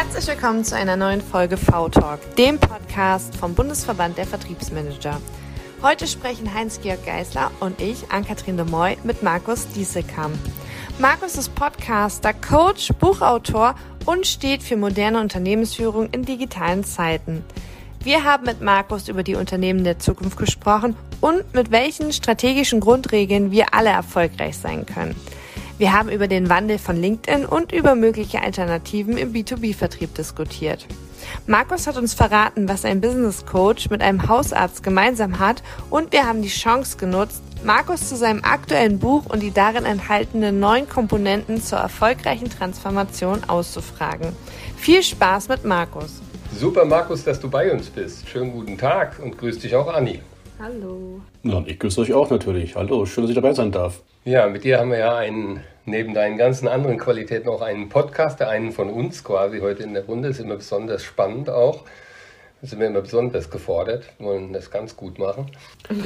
Herzlich willkommen zu einer neuen Folge V-Talk, dem Podcast vom Bundesverband der Vertriebsmanager. Heute sprechen Heinz-Georg Geisler und ich, Ann-Kathrin de Moy, mit Markus Dieselkamp. Markus ist Podcaster, Coach, Buchautor und steht für moderne Unternehmensführung in digitalen Zeiten. Wir haben mit Markus über die Unternehmen der Zukunft gesprochen und mit welchen strategischen Grundregeln wir alle erfolgreich sein können. Wir haben über den Wandel von LinkedIn und über mögliche Alternativen im B2B-Vertrieb diskutiert. Markus hat uns verraten, was ein Business Coach mit einem Hausarzt gemeinsam hat und wir haben die Chance genutzt, Markus zu seinem aktuellen Buch und die darin enthaltenen neun Komponenten zur erfolgreichen Transformation auszufragen. Viel Spaß mit Markus. Super, Markus, dass du bei uns bist. Schönen guten Tag und grüß dich auch, Anni. Hallo. Ja, ich grüße euch auch natürlich. Hallo, schön, dass ich dabei sein darf. Ja, mit dir haben wir ja einen, neben deinen ganzen anderen Qualitäten auch einen Podcast, der einen von uns quasi heute in der Runde. Ist immer besonders spannend auch. Da sind wir immer besonders gefordert, wollen das ganz gut machen.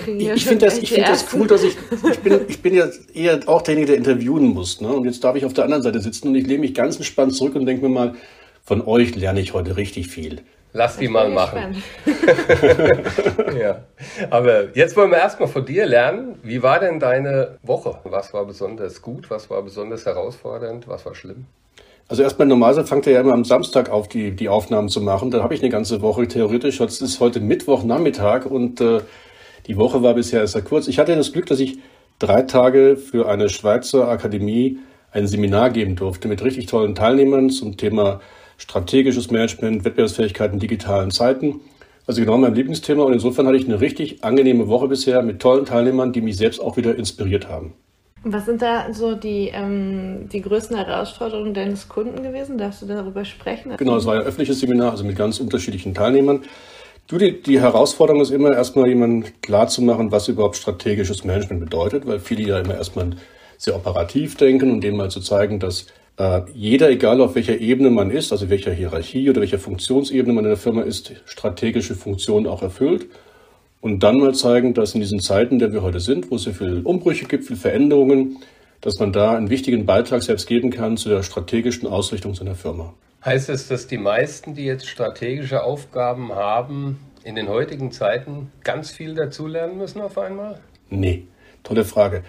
Ich, ich finde das, find das cool, dass ich, ich bin, ich bin ja eher auch derjenige, der interviewen muss. Ne? Und jetzt darf ich auf der anderen Seite sitzen und ich lehne mich ganz entspannt zurück und denke mir mal, von euch lerne ich heute richtig viel. Lass die mal machen. ja. Aber jetzt wollen wir erstmal von dir lernen. Wie war denn deine Woche? Was war besonders gut? Was war besonders herausfordernd? Was war schlimm? Also erstmal normalerweise fängt er ja immer am Samstag auf, die, die Aufnahmen zu machen. Da habe ich eine ganze Woche theoretisch. Jetzt ist heute Mittwochnachmittag und äh, die Woche war bisher sehr kurz. Ich hatte das Glück, dass ich drei Tage für eine Schweizer Akademie ein Seminar geben durfte mit richtig tollen Teilnehmern zum Thema strategisches Management, Wettbewerbsfähigkeit in digitalen Zeiten. Also genau mein Lieblingsthema und insofern hatte ich eine richtig angenehme Woche bisher mit tollen Teilnehmern, die mich selbst auch wieder inspiriert haben. Was sind da so die, ähm, die größten Herausforderungen deines Kunden gewesen? Darfst du darüber sprechen? Genau, es war ein öffentliches Seminar, also mit ganz unterschiedlichen Teilnehmern. Du, die, die Herausforderung ist immer erstmal jemandem klarzumachen, was überhaupt strategisches Management bedeutet, weil viele ja immer erstmal sehr operativ denken und denen mal zu zeigen, dass jeder, egal auf welcher Ebene man ist, also welcher Hierarchie oder welcher Funktionsebene man in der Firma ist, strategische Funktionen auch erfüllt. Und dann mal zeigen, dass in diesen Zeiten, in der wir heute sind, wo es so viele Umbrüche gibt, viele Veränderungen, dass man da einen wichtigen Beitrag selbst geben kann zu der strategischen Ausrichtung seiner Firma. Heißt es, dass die meisten, die jetzt strategische Aufgaben haben, in den heutigen Zeiten ganz viel dazulernen müssen auf einmal? Nee, tolle Frage.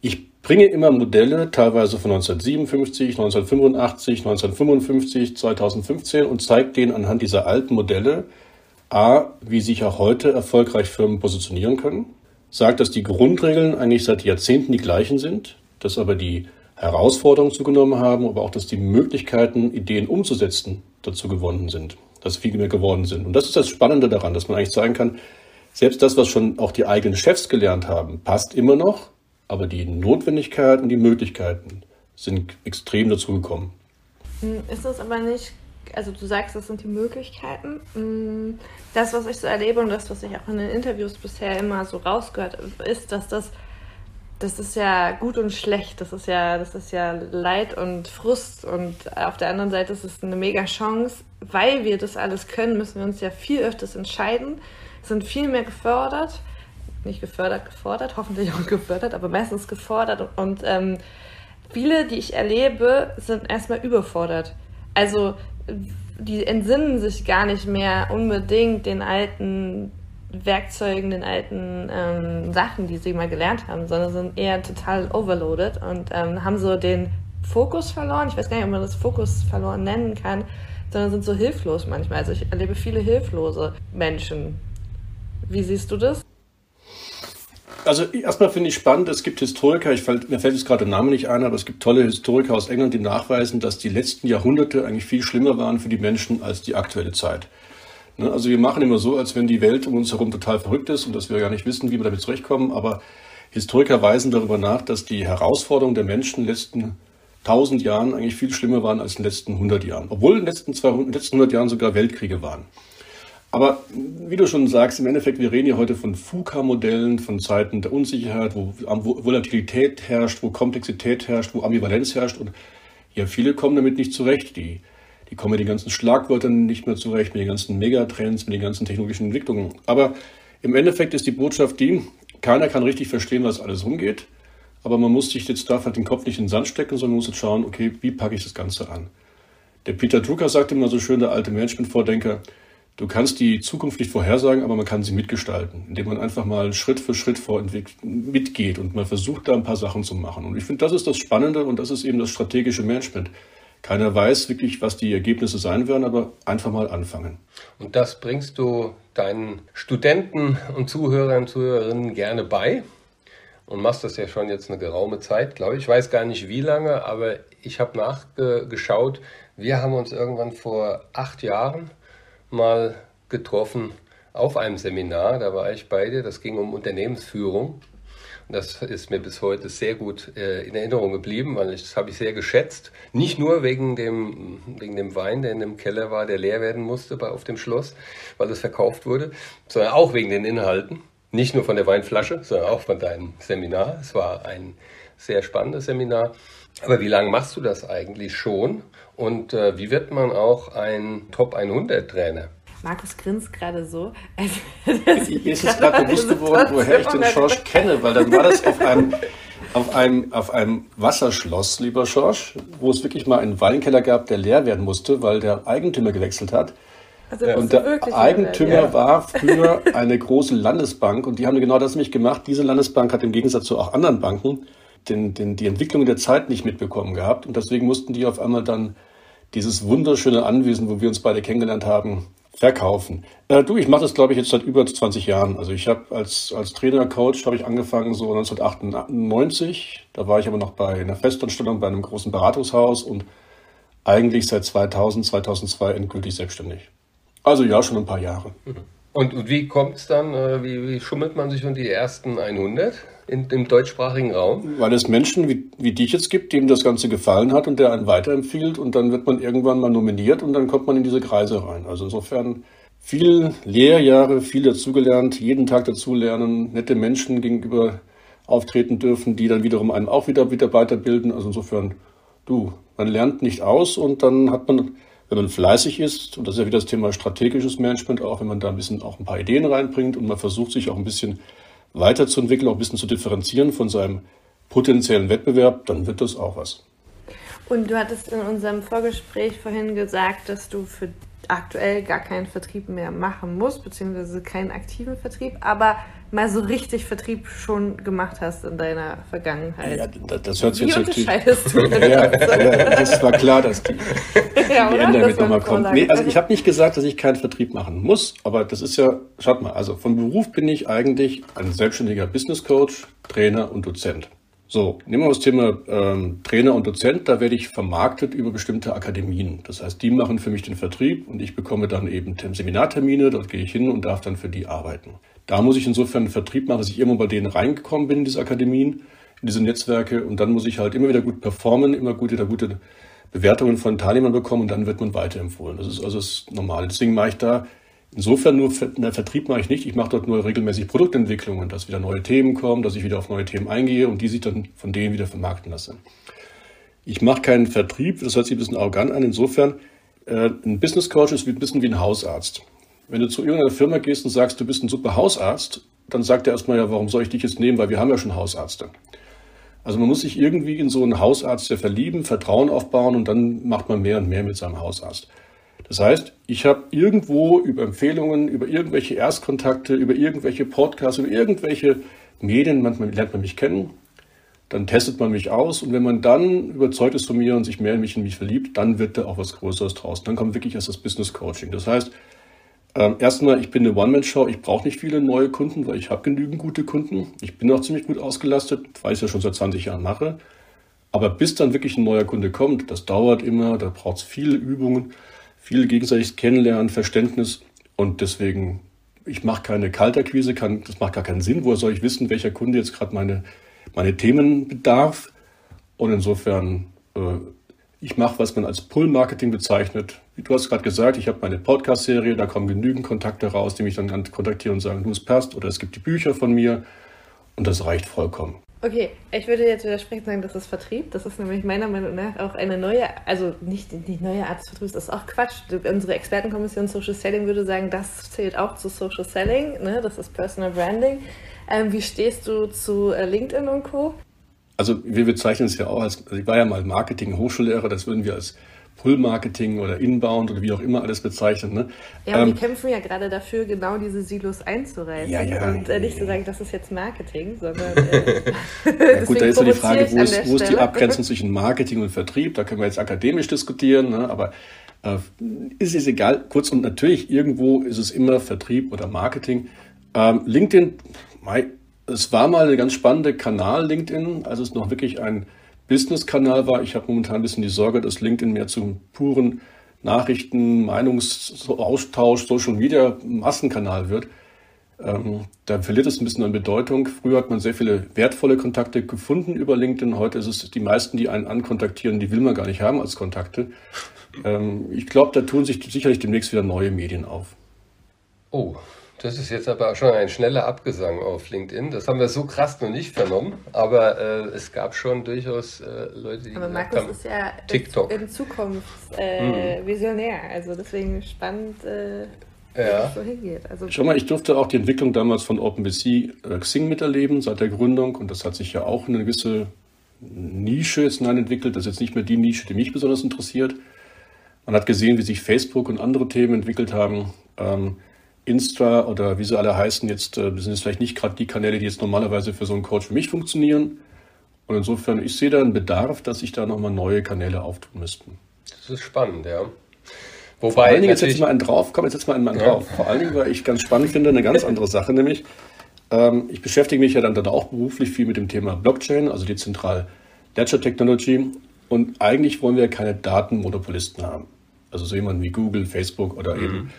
Ich bringe immer Modelle, teilweise von 1957, 1985, 1955, 2015 und zeige denen anhand dieser alten Modelle, a, wie sich auch heute erfolgreich Firmen positionieren können, sagt, dass die Grundregeln eigentlich seit Jahrzehnten die gleichen sind, dass aber die Herausforderungen zugenommen haben, aber auch, dass die Möglichkeiten, Ideen umzusetzen, dazu gewonnen sind, dass viel mehr geworden sind. Und das ist das Spannende daran, dass man eigentlich sagen kann, selbst das, was schon auch die eigenen Chefs gelernt haben, passt immer noch, aber die Notwendigkeit und die Möglichkeiten sind extrem dazugekommen. Hm, ist das aber nicht, also du sagst, das sind die Möglichkeiten. Hm, das, was ich so erlebe und das, was ich auch in den Interviews bisher immer so rausgehört, ist, dass das das ist ja gut und schlecht. Das ist ja, das ist ja Leid und Frust. Und auf der anderen Seite ist es eine mega Chance. Weil wir das alles können, müssen wir uns ja viel öfters entscheiden, sind viel mehr gefördert nicht gefördert, gefordert, hoffentlich auch gefördert, aber meistens gefordert. Und ähm, viele, die ich erlebe, sind erstmal überfordert. Also die entsinnen sich gar nicht mehr unbedingt den alten Werkzeugen, den alten ähm, Sachen, die sie mal gelernt haben, sondern sind eher total overloaded und ähm, haben so den Fokus verloren. Ich weiß gar nicht, ob man das Fokus verloren nennen kann, sondern sind so hilflos manchmal. Also ich erlebe viele hilflose Menschen. Wie siehst du das? Also erstmal finde ich spannend, es gibt Historiker, ich mir fällt jetzt gerade der Name nicht ein, aber es gibt tolle Historiker aus England, die nachweisen, dass die letzten Jahrhunderte eigentlich viel schlimmer waren für die Menschen als die aktuelle Zeit. Ne? Also wir machen immer so, als wenn die Welt um uns herum total verrückt ist und dass wir gar nicht wissen, wie wir damit zurechtkommen, aber Historiker weisen darüber nach, dass die Herausforderungen der Menschen in den letzten 1000 Jahren eigentlich viel schlimmer waren als in den letzten 100 Jahren, obwohl in den letzten, 200, letzten 100 Jahren sogar Weltkriege waren. Aber wie du schon sagst, im Endeffekt, wir reden ja heute von FUKA-Modellen, von Zeiten der Unsicherheit, wo Volatilität herrscht, wo Komplexität herrscht, wo Ambivalenz herrscht. Und ja, viele kommen damit nicht zurecht. Die, die kommen mit den ganzen Schlagwörtern nicht mehr zurecht, mit den ganzen Megatrends, mit den ganzen technologischen Entwicklungen. Aber im Endeffekt ist die Botschaft die, keiner kann richtig verstehen, was alles rumgeht. Aber man muss sich jetzt darf halt den Kopf nicht in den Sand stecken, sondern muss jetzt schauen, okay, wie packe ich das Ganze an? Der Peter Drucker sagte immer so schön, der alte Management-Vordenker, du kannst die Zukunft nicht vorhersagen, aber man kann sie mitgestalten, indem man einfach mal Schritt für Schritt mitgeht und man versucht, da ein paar Sachen zu machen. Und ich finde, das ist das Spannende und das ist eben das strategische Management. Keiner weiß wirklich, was die Ergebnisse sein werden, aber einfach mal anfangen. Und das bringst du deinen Studenten und Zuhörern und Zuhörerinnen gerne bei und machst das ja schon jetzt eine geraume Zeit, glaube ich. Ich weiß gar nicht wie lange, aber ich habe nachgeschaut. Wir haben uns irgendwann vor acht Jahren mal getroffen auf einem Seminar. Da war ich bei dir. Das ging um Unternehmensführung. Das ist mir bis heute sehr gut äh, in Erinnerung geblieben, weil ich, das habe ich sehr geschätzt. Nicht nur wegen dem, wegen dem Wein, der in dem Keller war, der leer werden musste bei, auf dem Schloss, weil es verkauft wurde, sondern auch wegen den Inhalten. Nicht nur von der Weinflasche, sondern auch von deinem Seminar. Es war ein sehr spannendes Seminar. Aber wie lange machst du das eigentlich schon? Und äh, wie wird man auch ein Top 100 Trainer? Markus grinst gerade so. Also, Mir ist es gerade bewusst geworden, woher ich den Schorsch kenne, weil dann war das auf einem, auf einem, auf einem Wasserschloss, lieber Schorsch, wo es wirklich mal einen Weinkeller gab, der leer werden musste, weil der Eigentümer gewechselt hat. Also und der Eigentümer ja. war früher eine große Landesbank und die haben genau das nämlich gemacht. Diese Landesbank hat im Gegensatz zu auch anderen Banken den, den, die Entwicklung der Zeit nicht mitbekommen gehabt und deswegen mussten die auf einmal dann dieses wunderschöne Anwesen, wo wir uns beide kennengelernt haben, verkaufen. Äh, du, ich mache das, glaube ich, jetzt seit über 20 Jahren. Also ich habe als, als Trainer, Coach, habe ich angefangen so 1998. Da war ich aber noch bei einer Festanstellung bei einem großen Beratungshaus und eigentlich seit 2000, 2002 endgültig selbstständig. Also ja, schon ein paar Jahre. Mhm. Und, und wie kommt es dann, äh, wie, wie, schummelt man sich um die ersten 100 in, im deutschsprachigen Raum? Weil es Menschen wie, wie dich jetzt gibt, dem das Ganze gefallen hat und der einen weiterempfiehlt und dann wird man irgendwann mal nominiert und dann kommt man in diese Kreise rein. Also insofern viel Lehrjahre, viel dazugelernt, jeden Tag dazulernen, nette Menschen gegenüber auftreten dürfen, die dann wiederum einen auch wieder, wieder weiterbilden. Also insofern, du, man lernt nicht aus und dann hat man wenn man fleißig ist, und das ist ja wieder das Thema strategisches Management, auch wenn man da ein bisschen auch ein paar Ideen reinbringt und man versucht sich auch ein bisschen weiterzuentwickeln, auch ein bisschen zu differenzieren von seinem potenziellen Wettbewerb, dann wird das auch was. Und du hattest in unserem Vorgespräch vorhin gesagt, dass du für aktuell gar keinen Vertrieb mehr machen musst, beziehungsweise keinen aktiven Vertrieb, aber mal so richtig Vertrieb schon gemacht hast in deiner Vergangenheit. Ja, das hört sich jetzt unterscheidest du? ja, ja, das war klar, dass die, ja, die Änderung nochmal kommt. Nee, also ich habe nicht gesagt, dass ich keinen Vertrieb machen muss, aber das ist ja, schaut mal, also von Beruf bin ich eigentlich ein selbstständiger Business Coach, Trainer und Dozent. So, nehmen wir das Thema ähm, Trainer und Dozent. Da werde ich vermarktet über bestimmte Akademien. Das heißt, die machen für mich den Vertrieb und ich bekomme dann eben Seminartermine. Dort gehe ich hin und darf dann für die arbeiten. Da muss ich insofern einen Vertrieb machen, dass ich immer bei denen reingekommen bin in diese Akademien, in diese Netzwerke. Und dann muss ich halt immer wieder gut performen, immer gute, da gute Bewertungen von Teilnehmern bekommen und dann wird man weiterempfohlen. Das ist also das Normale. Deswegen mache ich da Insofern nur na, Vertrieb mache ich nicht. Ich mache dort nur regelmäßig Produktentwicklungen, dass wieder neue Themen kommen, dass ich wieder auf neue Themen eingehe und die sich dann von denen wieder vermarkten lasse. Ich mache keinen Vertrieb, das hört sich ein bisschen arrogant an. Insofern, äh, ein Business Coach ist ein bisschen wie ein Hausarzt. Wenn du zu irgendeiner Firma gehst und sagst, du bist ein super Hausarzt, dann sagt er erstmal, ja, warum soll ich dich jetzt nehmen, weil wir haben ja schon Hausärzte. Also man muss sich irgendwie in so einen Hausarzt ja verlieben, Vertrauen aufbauen und dann macht man mehr und mehr mit seinem Hausarzt. Das heißt, ich habe irgendwo über Empfehlungen, über irgendwelche Erstkontakte, über irgendwelche Podcasts, über irgendwelche Medien, manchmal lernt man mich kennen, dann testet man mich aus und wenn man dann überzeugt ist von mir und sich mehr in mich in mich verliebt, dann wird da auch was Größeres draus. Dann kommt wirklich erst das Business Coaching. Das heißt, ähm, erstmal, ich bin eine One-Man-Show, ich brauche nicht viele neue Kunden, weil ich habe genügend gute Kunden. Ich bin auch ziemlich gut ausgelastet, weil ich es ja schon seit 20 Jahren mache. Aber bis dann wirklich ein neuer Kunde kommt, das dauert immer, da braucht es viele Übungen viel gegenseitiges Kennenlernen, Verständnis und deswegen, ich mache keine Kaltakquise, kann, das macht gar keinen Sinn. Woher soll ich wissen, welcher Kunde jetzt gerade meine, meine Themen bedarf? Und insofern, äh, ich mache, was man als Pull-Marketing bezeichnet. Wie du hast gerade gesagt, ich habe meine Podcast-Serie, da kommen genügend Kontakte raus, die mich dann kontaktieren und sagen, du, es passt, oder es gibt die Bücher von mir und das reicht vollkommen. Okay, ich würde jetzt widersprechen sagen, das ist Vertrieb. Das ist nämlich meiner Meinung nach auch eine neue, also nicht die neue Art des Vertriebs, das ist auch Quatsch. Unsere Expertenkommission Social Selling würde sagen, das zählt auch zu Social Selling, ne? das ist Personal Branding. Ähm, wie stehst du zu äh, LinkedIn und Co.? Also wir bezeichnen es ja auch als, also ich war ja mal Marketing-Hochschullehrer, das würden wir als Pull-Marketing oder Inbound oder wie auch immer alles bezeichnet. Ne? Ja, und ähm, die kämpfen ja gerade dafür, genau diese Silos einzureißen. Ja, ja, und äh, nicht zu sagen, das ist jetzt Marketing, sondern. Äh, ja, gut, da ist ja die Frage, wo ist, wo ist die Abgrenzung zwischen Marketing und Vertrieb? Da können wir jetzt akademisch diskutieren, ne? aber äh, ist es egal. Kurz und natürlich, irgendwo ist es immer Vertrieb oder Marketing. Ähm, LinkedIn, es war mal ein ganz spannender Kanal, LinkedIn, als es noch wirklich ein Business-Kanal war. Ich habe momentan ein bisschen die Sorge, dass LinkedIn mehr zum puren Nachrichten, Meinungsaustausch, Social Media Massenkanal wird. Ähm, da verliert es ein bisschen an Bedeutung. Früher hat man sehr viele wertvolle Kontakte gefunden über LinkedIn. Heute ist es die meisten, die einen ankontaktieren, die will man gar nicht haben als Kontakte. Ähm, ich glaube, da tun sich sicherlich demnächst wieder neue Medien auf. Oh, das ist jetzt aber schon ein schneller Abgesang auf LinkedIn. Das haben wir so krass noch nicht vernommen, aber äh, es gab schon durchaus äh, Leute, die aber Markus haben, ist ja TikTok. in Zukunft äh, hm. visionär, also deswegen spannend, äh, ja. wo so hingeht. Also, Schau mal, ich durfte auch die Entwicklung damals von OpenBC äh, Xing miterleben seit der Gründung und das hat sich ja auch eine gewisse Nische jetzt hinein entwickelt. Das ist jetzt nicht mehr die Nische, die mich besonders interessiert. Man hat gesehen, wie sich Facebook und andere Themen entwickelt haben. Ähm, Insta oder wie sie alle heißen, jetzt äh, sind jetzt vielleicht nicht gerade die Kanäle, die jetzt normalerweise für so einen Coach für mich funktionieren. Und insofern, ich sehe da einen Bedarf, dass sich da nochmal neue Kanäle auftun müssten. Das ist spannend, ja. Wobei Vor allen Dingen, jetzt ich mal einen drauf, komm, jetzt setz mal einen Mann ja. drauf. Vor allen Dingen, weil ich ganz spannend finde, eine ganz andere Sache, nämlich, ähm, ich beschäftige mich ja dann, dann auch beruflich viel mit dem Thema Blockchain, also die Zentral Ledger Technology. Und eigentlich wollen wir keine Datenmonopolisten haben. Also so jemanden wie Google, Facebook oder mhm.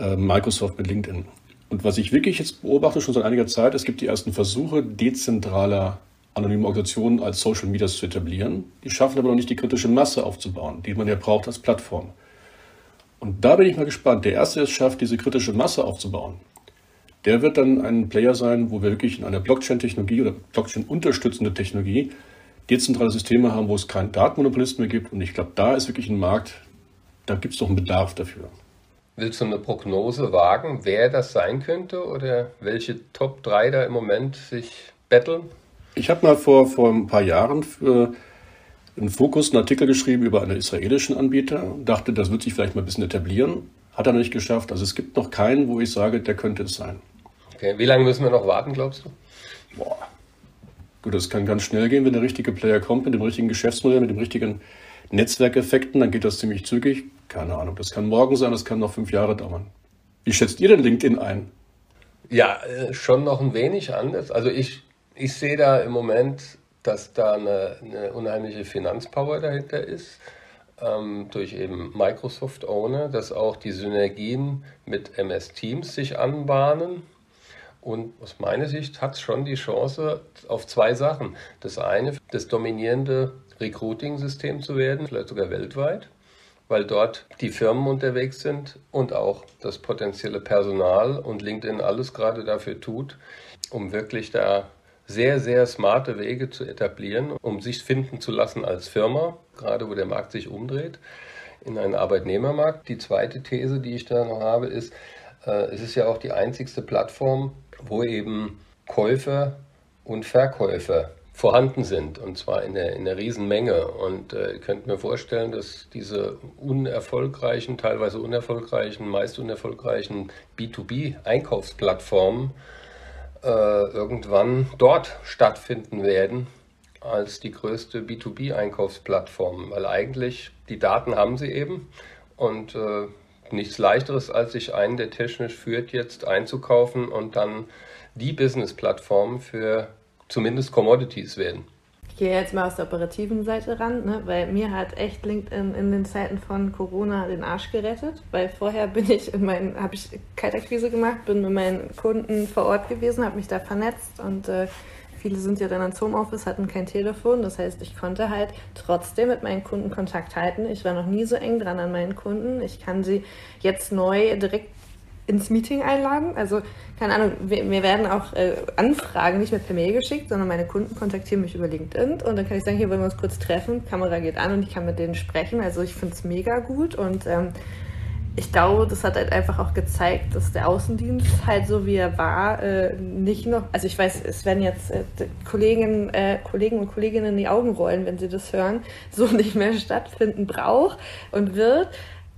Äh, Microsoft mit LinkedIn. Und was ich wirklich jetzt beobachte, schon seit einiger Zeit, es gibt die ersten Versuche, dezentraler anonyme Organisationen als Social Media zu etablieren. Die schaffen aber noch nicht die kritische Masse aufzubauen, die man ja braucht als Plattform. Und da bin ich mal gespannt. Der Erste, der es schafft, diese kritische Masse aufzubauen, der wird dann ein Player sein, wo wir wirklich in einer Blockchain-Technologie oder Blockchain-unterstützende Technologie dezentrale Systeme haben, wo es keinen Datenmonopolisten mehr gibt. Und ich glaube, da ist wirklich ein Markt, da gibt es doch einen Bedarf dafür. Willst du eine Prognose wagen, wer das sein könnte oder welche Top 3 da im Moment sich betteln? Ich habe mal vor, vor ein paar Jahren für einen Fokus einen Artikel geschrieben über einen israelischen Anbieter. Dachte, das wird sich vielleicht mal ein bisschen etablieren. Hat er noch nicht geschafft. Also es gibt noch keinen, wo ich sage, der könnte es sein. Okay, wie lange müssen wir noch warten, glaubst du? Boah. Gut, das kann ganz schnell gehen, wenn der richtige Player kommt, mit dem richtigen Geschäftsmodell, mit dem richtigen Netzwerkeffekten, dann geht das ziemlich zügig. Keine Ahnung, das kann morgen sein, das kann noch fünf Jahre dauern. Wie schätzt ihr denn LinkedIn ein? Ja, äh, schon noch ein wenig anders. Also ich, ich sehe da im Moment, dass da eine, eine unheimliche Finanzpower dahinter ist, ähm, durch eben Microsoft Owner, dass auch die Synergien mit MS Teams sich anbahnen. Und aus meiner Sicht hat es schon die Chance auf zwei Sachen. Das eine, das dominierende Recruiting-System zu werden, vielleicht sogar weltweit, weil dort die Firmen unterwegs sind und auch das potenzielle Personal und LinkedIn alles gerade dafür tut, um wirklich da sehr, sehr smarte Wege zu etablieren, um sich finden zu lassen als Firma, gerade wo der Markt sich umdreht, in einen Arbeitnehmermarkt. Die zweite These, die ich da noch habe, ist, äh, es ist ja auch die einzigste Plattform, wo eben Käufer und Verkäufer vorhanden sind und zwar in der, in der Riesenmenge. Und äh, ihr könnt mir vorstellen, dass diese unerfolgreichen, teilweise unerfolgreichen, meist unerfolgreichen B2B-Einkaufsplattformen äh, irgendwann dort stattfinden werden als die größte B2B-Einkaufsplattform, weil eigentlich die Daten haben sie eben und äh, nichts leichteres, als sich einen, der technisch führt, jetzt einzukaufen und dann die Business-Plattform für zumindest Commodities werden. Ich gehe jetzt mal aus der operativen Seite ran, ne, weil mir hat echt LinkedIn in den Zeiten von Corona den Arsch gerettet, weil vorher bin ich in meinen, habe ich Kaltakquise gemacht, bin mit meinen Kunden vor Ort gewesen, habe mich da vernetzt und äh, viele sind ja dann ans Homeoffice, hatten kein Telefon. Das heißt, ich konnte halt trotzdem mit meinen Kunden Kontakt halten. Ich war noch nie so eng dran an meinen Kunden. Ich kann sie jetzt neu direkt ins Meeting einladen. Also, keine Ahnung, mir werden auch äh, Anfragen nicht mehr per Mail geschickt, sondern meine Kunden kontaktieren mich über LinkedIn und dann kann ich sagen, hier wollen wir uns kurz treffen, Kamera geht an und ich kann mit denen sprechen. Also ich finde es mega gut und ähm, ich glaube, das hat halt einfach auch gezeigt, dass der Außendienst halt so wie er war, äh, nicht noch, also ich weiß, es werden jetzt äh, Kollegen, äh, Kollegen und Kolleginnen die Augen rollen, wenn sie das hören, so nicht mehr stattfinden braucht und wird,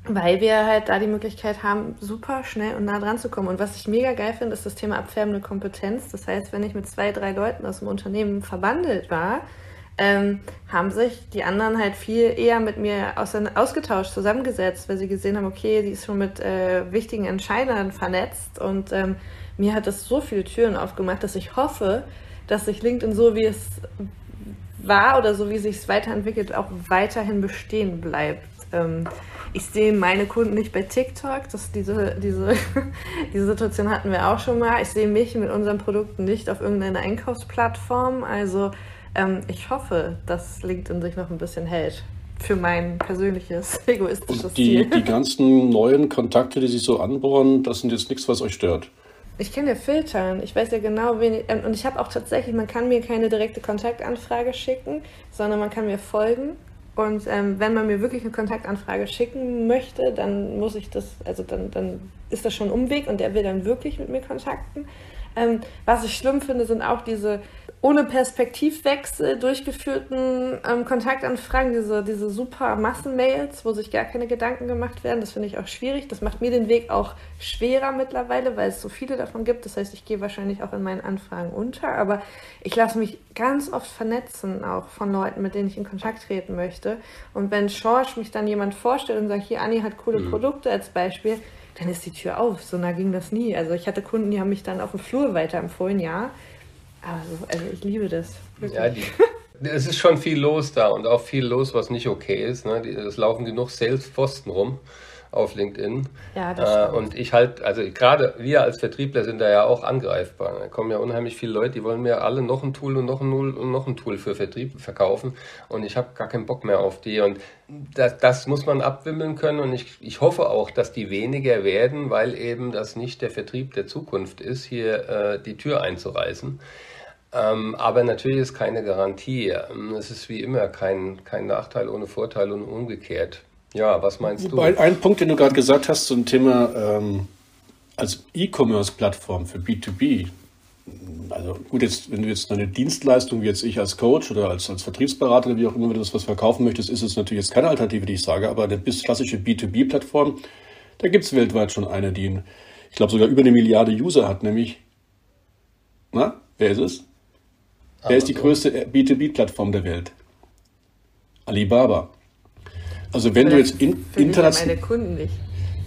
weil wir halt da die Möglichkeit haben, super schnell und nah dran zu kommen. Und was ich mega geil finde, ist das Thema abfärbende Kompetenz. Das heißt, wenn ich mit zwei, drei Leuten aus dem Unternehmen verbandelt war, ähm, haben sich die anderen halt viel eher mit mir aus, ausgetauscht, zusammengesetzt, weil sie gesehen haben, okay, sie ist schon mit äh, wichtigen Entscheidern vernetzt und ähm, mir hat das so viele Türen aufgemacht, dass ich hoffe, dass sich LinkedIn so wie es war oder so wie sich es weiterentwickelt, auch weiterhin bestehen bleibt. Ähm, ich sehe meine Kunden nicht bei TikTok. Das, diese, diese, diese Situation hatten wir auch schon mal. Ich sehe mich mit unseren Produkten nicht auf irgendeiner Einkaufsplattform. Also ähm, ich hoffe, dass LinkedIn sich noch ein bisschen hält für mein persönliches egoistisches Und die, Ziel. Die ganzen neuen Kontakte, die sich so anbohren, das sind jetzt nichts, was euch stört. Ich kann ja filtern. Ich weiß ja genau, wen ich, und ich habe auch tatsächlich, man kann mir keine direkte Kontaktanfrage schicken, sondern man kann mir folgen. Und ähm, wenn man mir wirklich eine Kontaktanfrage schicken möchte, dann muss ich das, also dann, dann ist das schon ein Umweg und der will dann wirklich mit mir kontakten. Ähm, was ich schlimm finde, sind auch diese ohne Perspektivwechsel durchgeführten ähm, Kontaktanfragen, diese, diese super Massenmails, wo sich gar keine Gedanken gemacht werden. Das finde ich auch schwierig. Das macht mir den Weg auch schwerer mittlerweile, weil es so viele davon gibt. Das heißt, ich gehe wahrscheinlich auch in meinen Anfragen unter. Aber ich lasse mich ganz oft vernetzen, auch von Leuten, mit denen ich in Kontakt treten möchte. Und wenn Schorsch mich dann jemand vorstellt und sagt, hier, Anni hat coole mhm. Produkte als Beispiel, dann ist die Tür auf. So nah ging das nie. Also ich hatte Kunden, die haben mich dann auf dem Flur weiterempfohlen, ja. Also, also ich liebe das. Wirklich. Ja, die, es ist schon viel los da und auch viel los, was nicht okay ist. Ne? Es laufen genug Sales-Pfosten rum auf LinkedIn. Ja, das äh, und ich halt, also gerade wir als Vertriebler sind da ja auch angreifbar. Da kommen ja unheimlich viele Leute, die wollen mir alle noch ein Tool und noch ein Tool und noch ein Tool für Vertrieb verkaufen und ich habe gar keinen Bock mehr auf die und das, das muss man abwimmeln können und ich, ich hoffe auch, dass die weniger werden, weil eben das nicht der Vertrieb der Zukunft ist, hier äh, die Tür einzureißen. Ähm, aber natürlich ist keine Garantie. Ähm, es ist wie immer kein, kein Nachteil ohne Vorteil und umgekehrt. Ja, was meinst du? Ein Punkt, den du gerade gesagt hast zum Thema ähm, als E-Commerce-Plattform für B2B. Also gut, jetzt, wenn du jetzt eine Dienstleistung wie jetzt ich als Coach oder als, als Vertriebsberater wie auch immer du das was verkaufen möchtest, ist es natürlich jetzt keine Alternative, die ich sage, aber eine bis klassische B2B-Plattform, da gibt es weltweit schon eine, die, ich glaube, sogar über eine Milliarde User hat, nämlich, na, wer ist es? Wer ist die größte B2B-Plattform der Welt? Alibaba. Also wenn du jetzt in, international... meine Kunden nicht.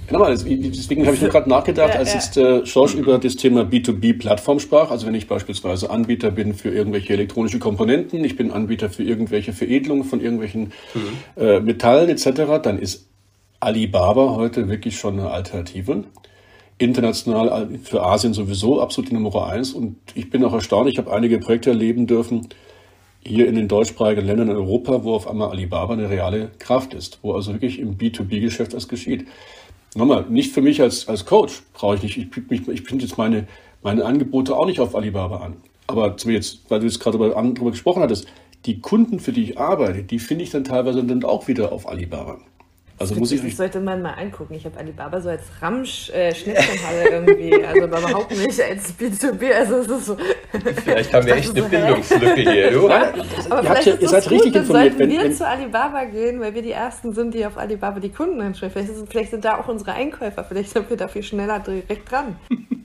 Genau, deswegen habe ich mir gerade nachgedacht, ja, als ja. jetzt äh, Schorsch über das Thema B2B-Plattform sprach. Also wenn ich beispielsweise Anbieter bin für irgendwelche elektronische Komponenten, ich bin Anbieter für irgendwelche Veredelungen von irgendwelchen mhm. äh, Metallen etc., dann ist Alibaba heute wirklich schon eine Alternative international für Asien sowieso absolut die Nummer eins. Und ich bin auch erstaunt, ich habe einige Projekte erleben dürfen, hier in den deutschsprachigen Ländern in Europa, wo auf einmal Alibaba eine reale Kraft ist, wo also wirklich im B2B-Geschäft das geschieht. Nochmal, nicht für mich als, als Coach brauche ich nicht, ich, ich, ich finde jetzt meine, meine Angebote auch nicht auf Alibaba an. Aber jetzt, weil du jetzt gerade darüber gesprochen hattest, die Kunden, für die ich arbeite, die finde ich dann teilweise dann auch wieder auf Alibaba. Also muss ich das sollte man mal angucken. Ich habe Alibaba so als Ramsch-Schnitzelhalle äh, irgendwie, also überhaupt nicht als B2B. Also es ist so. Vielleicht haben wir echt eine so, Bildungslücke hier. Ja, aber ihr, vielleicht ihr, ihr seid gut, richtig informiert. Sollten wenn, wir wenn, zu Alibaba gehen, weil wir die Ersten sind, die auf Alibaba die Kunden ansprechen. Vielleicht, vielleicht, sind da auch unsere Einkäufer. Vielleicht sind wir da viel schneller direkt dran.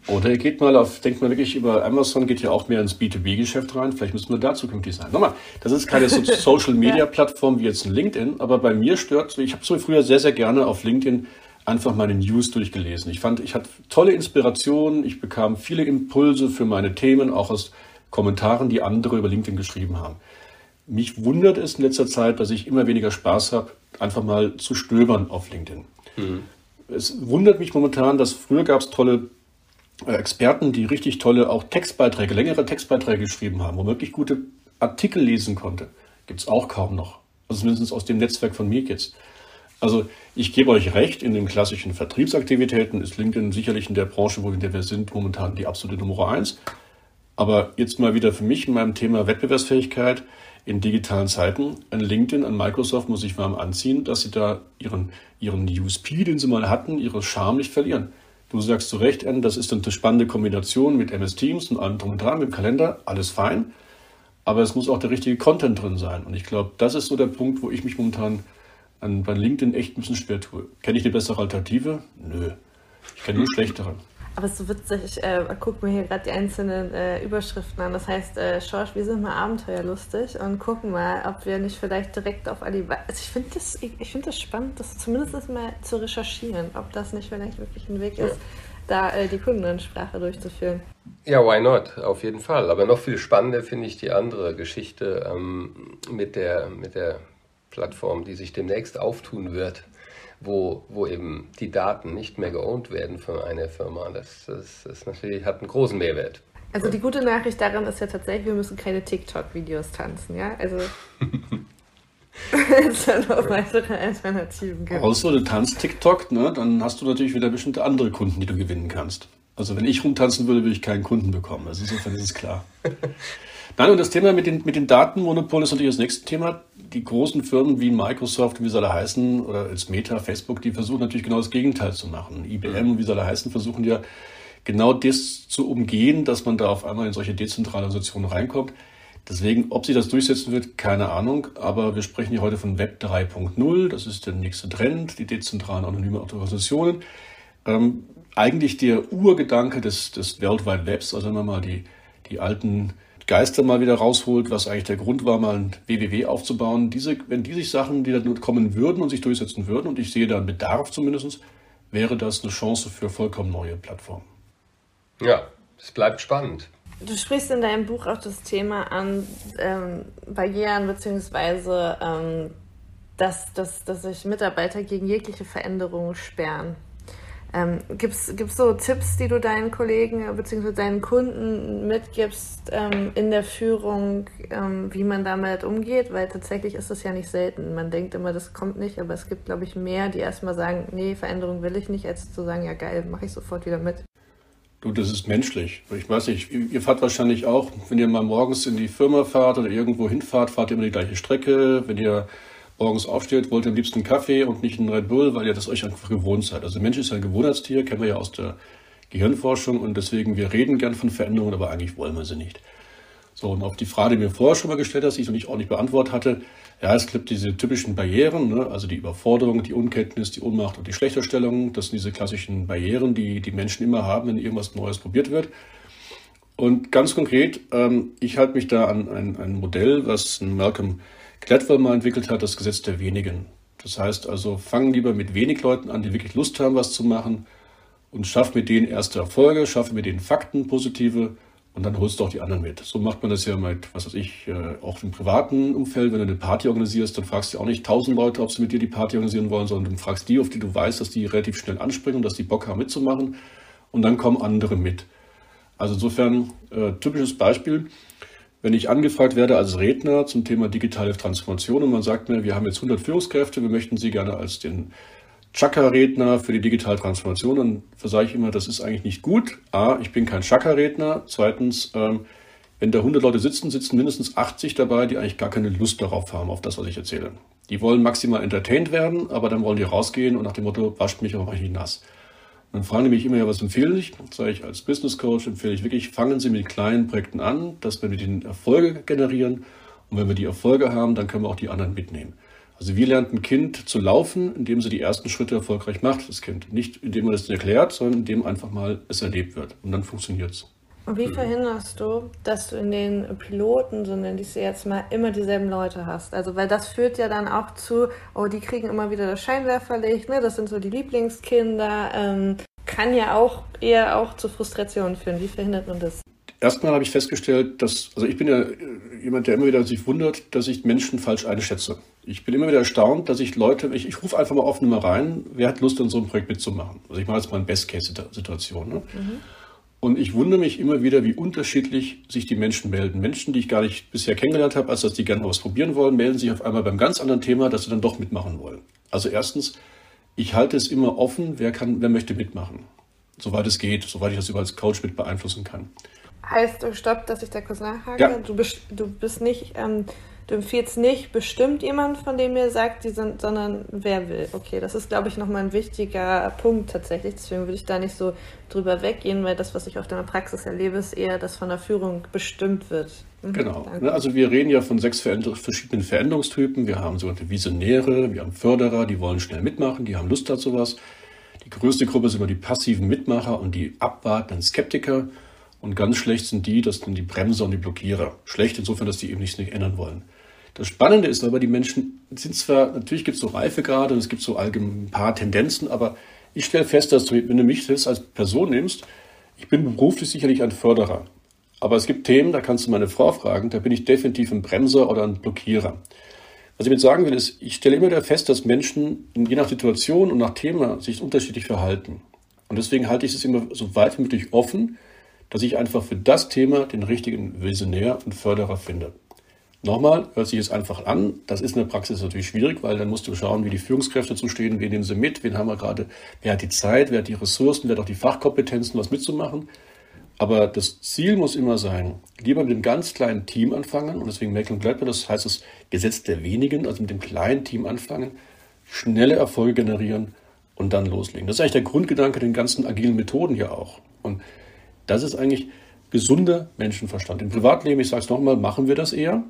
Oder ihr geht mal auf, denkt mal wirklich über Amazon, geht ja auch mehr ins B2B-Geschäft rein. Vielleicht müssen wir da zukünftig sein. Nochmal, das ist keine Social-Media-Plattform wie jetzt ein LinkedIn, aber bei mir stört, ich habe so früher sehr, sehr gerne auf LinkedIn einfach meine News durchgelesen. Ich fand, ich hatte tolle Inspirationen, ich bekam viele Impulse für meine Themen, auch aus Kommentaren, die andere über LinkedIn geschrieben haben. Mich wundert es in letzter Zeit, dass ich immer weniger Spaß habe, einfach mal zu stöbern auf LinkedIn. Mhm. Es wundert mich momentan, dass früher gab es tolle äh, Experten, die richtig tolle auch Textbeiträge, längere Textbeiträge geschrieben haben, wo man wirklich gute Artikel lesen konnte. Gibt es auch kaum noch. Also mindestens aus dem Netzwerk von mir jetzt. Also ich gebe euch recht, in den klassischen Vertriebsaktivitäten ist LinkedIn sicherlich in der Branche, wo in der wir sind, momentan die absolute Nummer eins. Aber jetzt mal wieder für mich in meinem Thema Wettbewerbsfähigkeit. in digitalen Zeiten. An LinkedIn, an Microsoft muss ich warm anziehen, dass sie da ihren, ihren USP, den sie mal hatten, ihre Charme nicht verlieren. Du sagst zu Recht, Anne, das ist eine spannende Kombination mit MS Teams und allem drum und dran, mit dem Kalender, alles fein. Aber es muss auch der richtige Content drin sein. Und ich glaube, das ist so der Punkt, wo ich mich momentan an, bei LinkedIn echt ein bisschen schwer tue. Kenne ich eine bessere Alternative? Nö. Ich kenne nur schlechtere. Aber es ist so witzig, ich äh, gucke mir hier gerade die einzelnen äh, Überschriften an. Das heißt, äh, Schorsch, wir sind mal abenteuerlustig und gucken mal, ob wir nicht vielleicht direkt auf Alibaba. Also ich finde das, ich, ich find das spannend, das zumindest mal zu recherchieren, ob das nicht vielleicht wirklich ein Weg ist, da äh, die Kundenansprache durchzuführen. Ja, why not? Auf jeden Fall. Aber noch viel spannender finde ich die andere Geschichte ähm, mit, der, mit der Plattform, die sich demnächst auftun wird wo, wo eben die Daten nicht mehr geowned werden von einer Firma. Das, das, das natürlich hat einen großen Mehrwert. Also die gute Nachricht daran ist ja tatsächlich, wir müssen keine TikTok-Videos tanzen, ja? Also es dann noch weitere Alternativen gibt. Außer du tanzt TikTok, ne? dann hast du natürlich wieder bestimmte andere Kunden, die du gewinnen kannst. Also wenn ich rumtanzen würde, würde ich keinen Kunden bekommen. Also insofern ist es klar. Nein, und das Thema mit den, mit den Datenmonopolen ist natürlich das nächste Thema. Die großen Firmen wie Microsoft, wie soll er heißen, oder als Meta, Facebook, die versuchen natürlich genau das Gegenteil zu machen. IBM, wie soll er heißen, versuchen ja genau das zu umgehen, dass man da auf einmal in solche dezentrale Organisationen reinkommt. Deswegen, ob sie das durchsetzen wird, keine Ahnung. Aber wir sprechen hier heute von Web 3.0. Das ist der nächste Trend, die dezentralen anonymen Organisationen. Ähm, eigentlich der Urgedanke des, des World Wide Webs, also wenn man mal die, die alten Geister mal wieder rausholt, was eigentlich der Grund war, mal ein WWW aufzubauen. Diese, wenn diese Sachen, die da kommen würden und sich durchsetzen würden, und ich sehe da einen Bedarf zumindest, wäre das eine Chance für vollkommen neue Plattformen. Ja, es bleibt spannend. Du sprichst in deinem Buch auch das Thema an ähm, Barrieren beziehungsweise ähm, dass, dass, dass sich Mitarbeiter gegen jegliche Veränderungen sperren. Ähm, Gibt es so Tipps, die du deinen Kollegen bzw. deinen Kunden mitgibst ähm, in der Führung, ähm, wie man damit umgeht? Weil tatsächlich ist das ja nicht selten. Man denkt immer, das kommt nicht, aber es gibt, glaube ich, mehr, die erstmal sagen, nee, Veränderung will ich nicht, als zu sagen, ja geil, mache ich sofort wieder mit. Du, das ist menschlich. Ich weiß nicht, ihr fahrt wahrscheinlich auch, wenn ihr mal morgens in die Firma fahrt oder irgendwo hinfahrt, fahrt ihr immer die gleiche Strecke. Wenn ihr morgens aufsteht, wollt ihr am liebsten einen Kaffee und nicht einen Red Bull, weil ihr das euch einfach gewohnt seid. Also Mensch ist ein Gewohnheitstier, kennen wir ja aus der Gehirnforschung und deswegen, wir reden gern von Veränderungen, aber eigentlich wollen wir sie nicht. So, und auf die Frage, die mir vorher schon mal gestellt hast, die ich noch nicht ordentlich beantwortet hatte, ja, es gibt diese typischen Barrieren, ne? also die Überforderung, die Unkenntnis, die Ohnmacht und die Schlechterstellung. Das sind diese klassischen Barrieren, die die Menschen immer haben, wenn irgendwas Neues probiert wird. Und ganz konkret, ähm, ich halte mich da an ein, ein Modell, was Malcolm Gladwell mal entwickelt hat, das Gesetz der wenigen. Das heißt also, fangen lieber mit wenig Leuten an, die wirklich Lust haben, was zu machen und schaff mit denen erste Erfolge, schaffe mit denen Fakten, positive und dann holst du auch die anderen mit. So macht man das ja mit, was weiß ich, äh, auch im privaten Umfeld. Wenn du eine Party organisierst, dann fragst du auch nicht tausend Leute, ob sie mit dir die Party organisieren wollen, sondern du fragst die, auf die du weißt, dass die relativ schnell anspringen dass die Bock haben mitzumachen und dann kommen andere mit. Also insofern, äh, typisches Beispiel, wenn ich angefragt werde als Redner zum Thema digitale Transformation und man sagt mir, wir haben jetzt 100 Führungskräfte, wir möchten Sie gerne als den Chakra-Redner für die digitale Transformation, dann versage ich immer, das ist eigentlich nicht gut. A, ich bin kein Chakra-Redner. Zweitens, ähm, wenn da 100 Leute sitzen, sitzen mindestens 80 dabei, die eigentlich gar keine Lust darauf haben, auf das, was ich erzähle. Die wollen maximal entertained werden, aber dann wollen die rausgehen und nach dem Motto, wascht mich, aber nicht nass. Dann fragen die mich immer, ja, was empfehle ich? Sage ich, als Business Coach empfehle ich wirklich, fangen Sie mit kleinen Projekten an, dass wir mit den Erfolge generieren. Und wenn wir die Erfolge haben, dann können wir auch die anderen mitnehmen. Also wie lernt ein Kind zu laufen, indem sie die ersten Schritte erfolgreich macht, das Kind. Nicht indem man das erklärt, sondern indem einfach mal es erlebt wird. Und dann funktioniert es. Und wie verhinderst du, dass du in den Piloten, so nenne ich sie jetzt mal, immer dieselben Leute hast? Also, weil das führt ja dann auch zu, oh, die kriegen immer wieder das Scheinwerferlicht, ne? das sind so die Lieblingskinder. Ähm, kann ja auch eher auch zu Frustrationen führen. Wie verhindert man das? Erstmal habe ich festgestellt, dass, also ich bin ja jemand, der immer wieder sich wundert, dass ich Menschen falsch einschätze. Ich bin immer wieder erstaunt, dass ich Leute, ich, ich rufe einfach mal offen mal rein, wer hat Lust, an so einem Projekt mitzumachen? Also ich mache jetzt mal eine Best-Case-Situation. Ne? Mhm. Und ich wundere mich immer wieder, wie unterschiedlich sich die Menschen melden. Menschen, die ich gar nicht bisher kennengelernt habe, als dass die gerne was probieren wollen, melden sich auf einmal beim ganz anderen Thema, dass sie dann doch mitmachen wollen. Also erstens, ich halte es immer offen, wer kann, wer möchte mitmachen. Soweit es geht, soweit ich das über als Coach mit beeinflussen kann. Heißt, stopp, dass ich da kurz nachhake. Ja. Du, bist, du bist nicht, ähm, du empfiehlst nicht bestimmt jemand, von dem ihr sagt, die sind, sondern wer will. Okay, das ist, glaube ich, nochmal ein wichtiger Punkt tatsächlich. Deswegen würde ich da nicht so drüber weggehen, weil das, was ich oft in der Praxis erlebe, ist eher, dass von der Führung bestimmt wird. Mhm, genau. Danke. Also wir reden ja von sechs verschiedenen Veränderungstypen. Wir haben sogenannte Visionäre, wir haben Förderer, die wollen schnell mitmachen, die haben Lust dazu was. Die größte Gruppe sind immer die passiven Mitmacher und die abwartenden Skeptiker. Und ganz schlecht sind die, das sind die Bremser und die Blockierer. Schlecht insofern, dass die eben nichts nicht ändern wollen. Das Spannende ist aber, die Menschen sind zwar, natürlich gibt es so Reifegrade und es gibt so ein paar Tendenzen, aber ich stelle fest, dass du, wenn du mich selbst als Person nimmst, ich bin beruflich sicherlich ein Förderer. Aber es gibt Themen, da kannst du meine Frau fragen, da bin ich definitiv ein Bremser oder ein Blockierer. Was ich mit sagen will, ist, ich stelle immer wieder fest, dass Menschen je nach Situation und nach Thema sich unterschiedlich verhalten. Und deswegen halte ich es immer so weit wie möglich offen, dass ich einfach für das Thema den richtigen Visionär und Förderer finde. Nochmal, hört sich jetzt einfach an. Das ist in der Praxis natürlich schwierig, weil dann musst du schauen, wie die Führungskräfte zu stehen, wen nehmen sie mit, wen haben wir gerade, wer hat die Zeit, wer hat die Ressourcen, wer hat auch die Fachkompetenzen, was mitzumachen. Aber das Ziel muss immer sein, lieber mit einem ganz kleinen Team anfangen, und deswegen Merkel und Gladbach, das heißt das Gesetz der wenigen, also mit dem kleinen Team anfangen, schnelle Erfolge generieren und dann loslegen. Das ist eigentlich der Grundgedanke den ganzen agilen Methoden hier auch. Und das ist eigentlich gesunder Menschenverstand. Im Privatleben, ich sage es nochmal, machen wir das eher.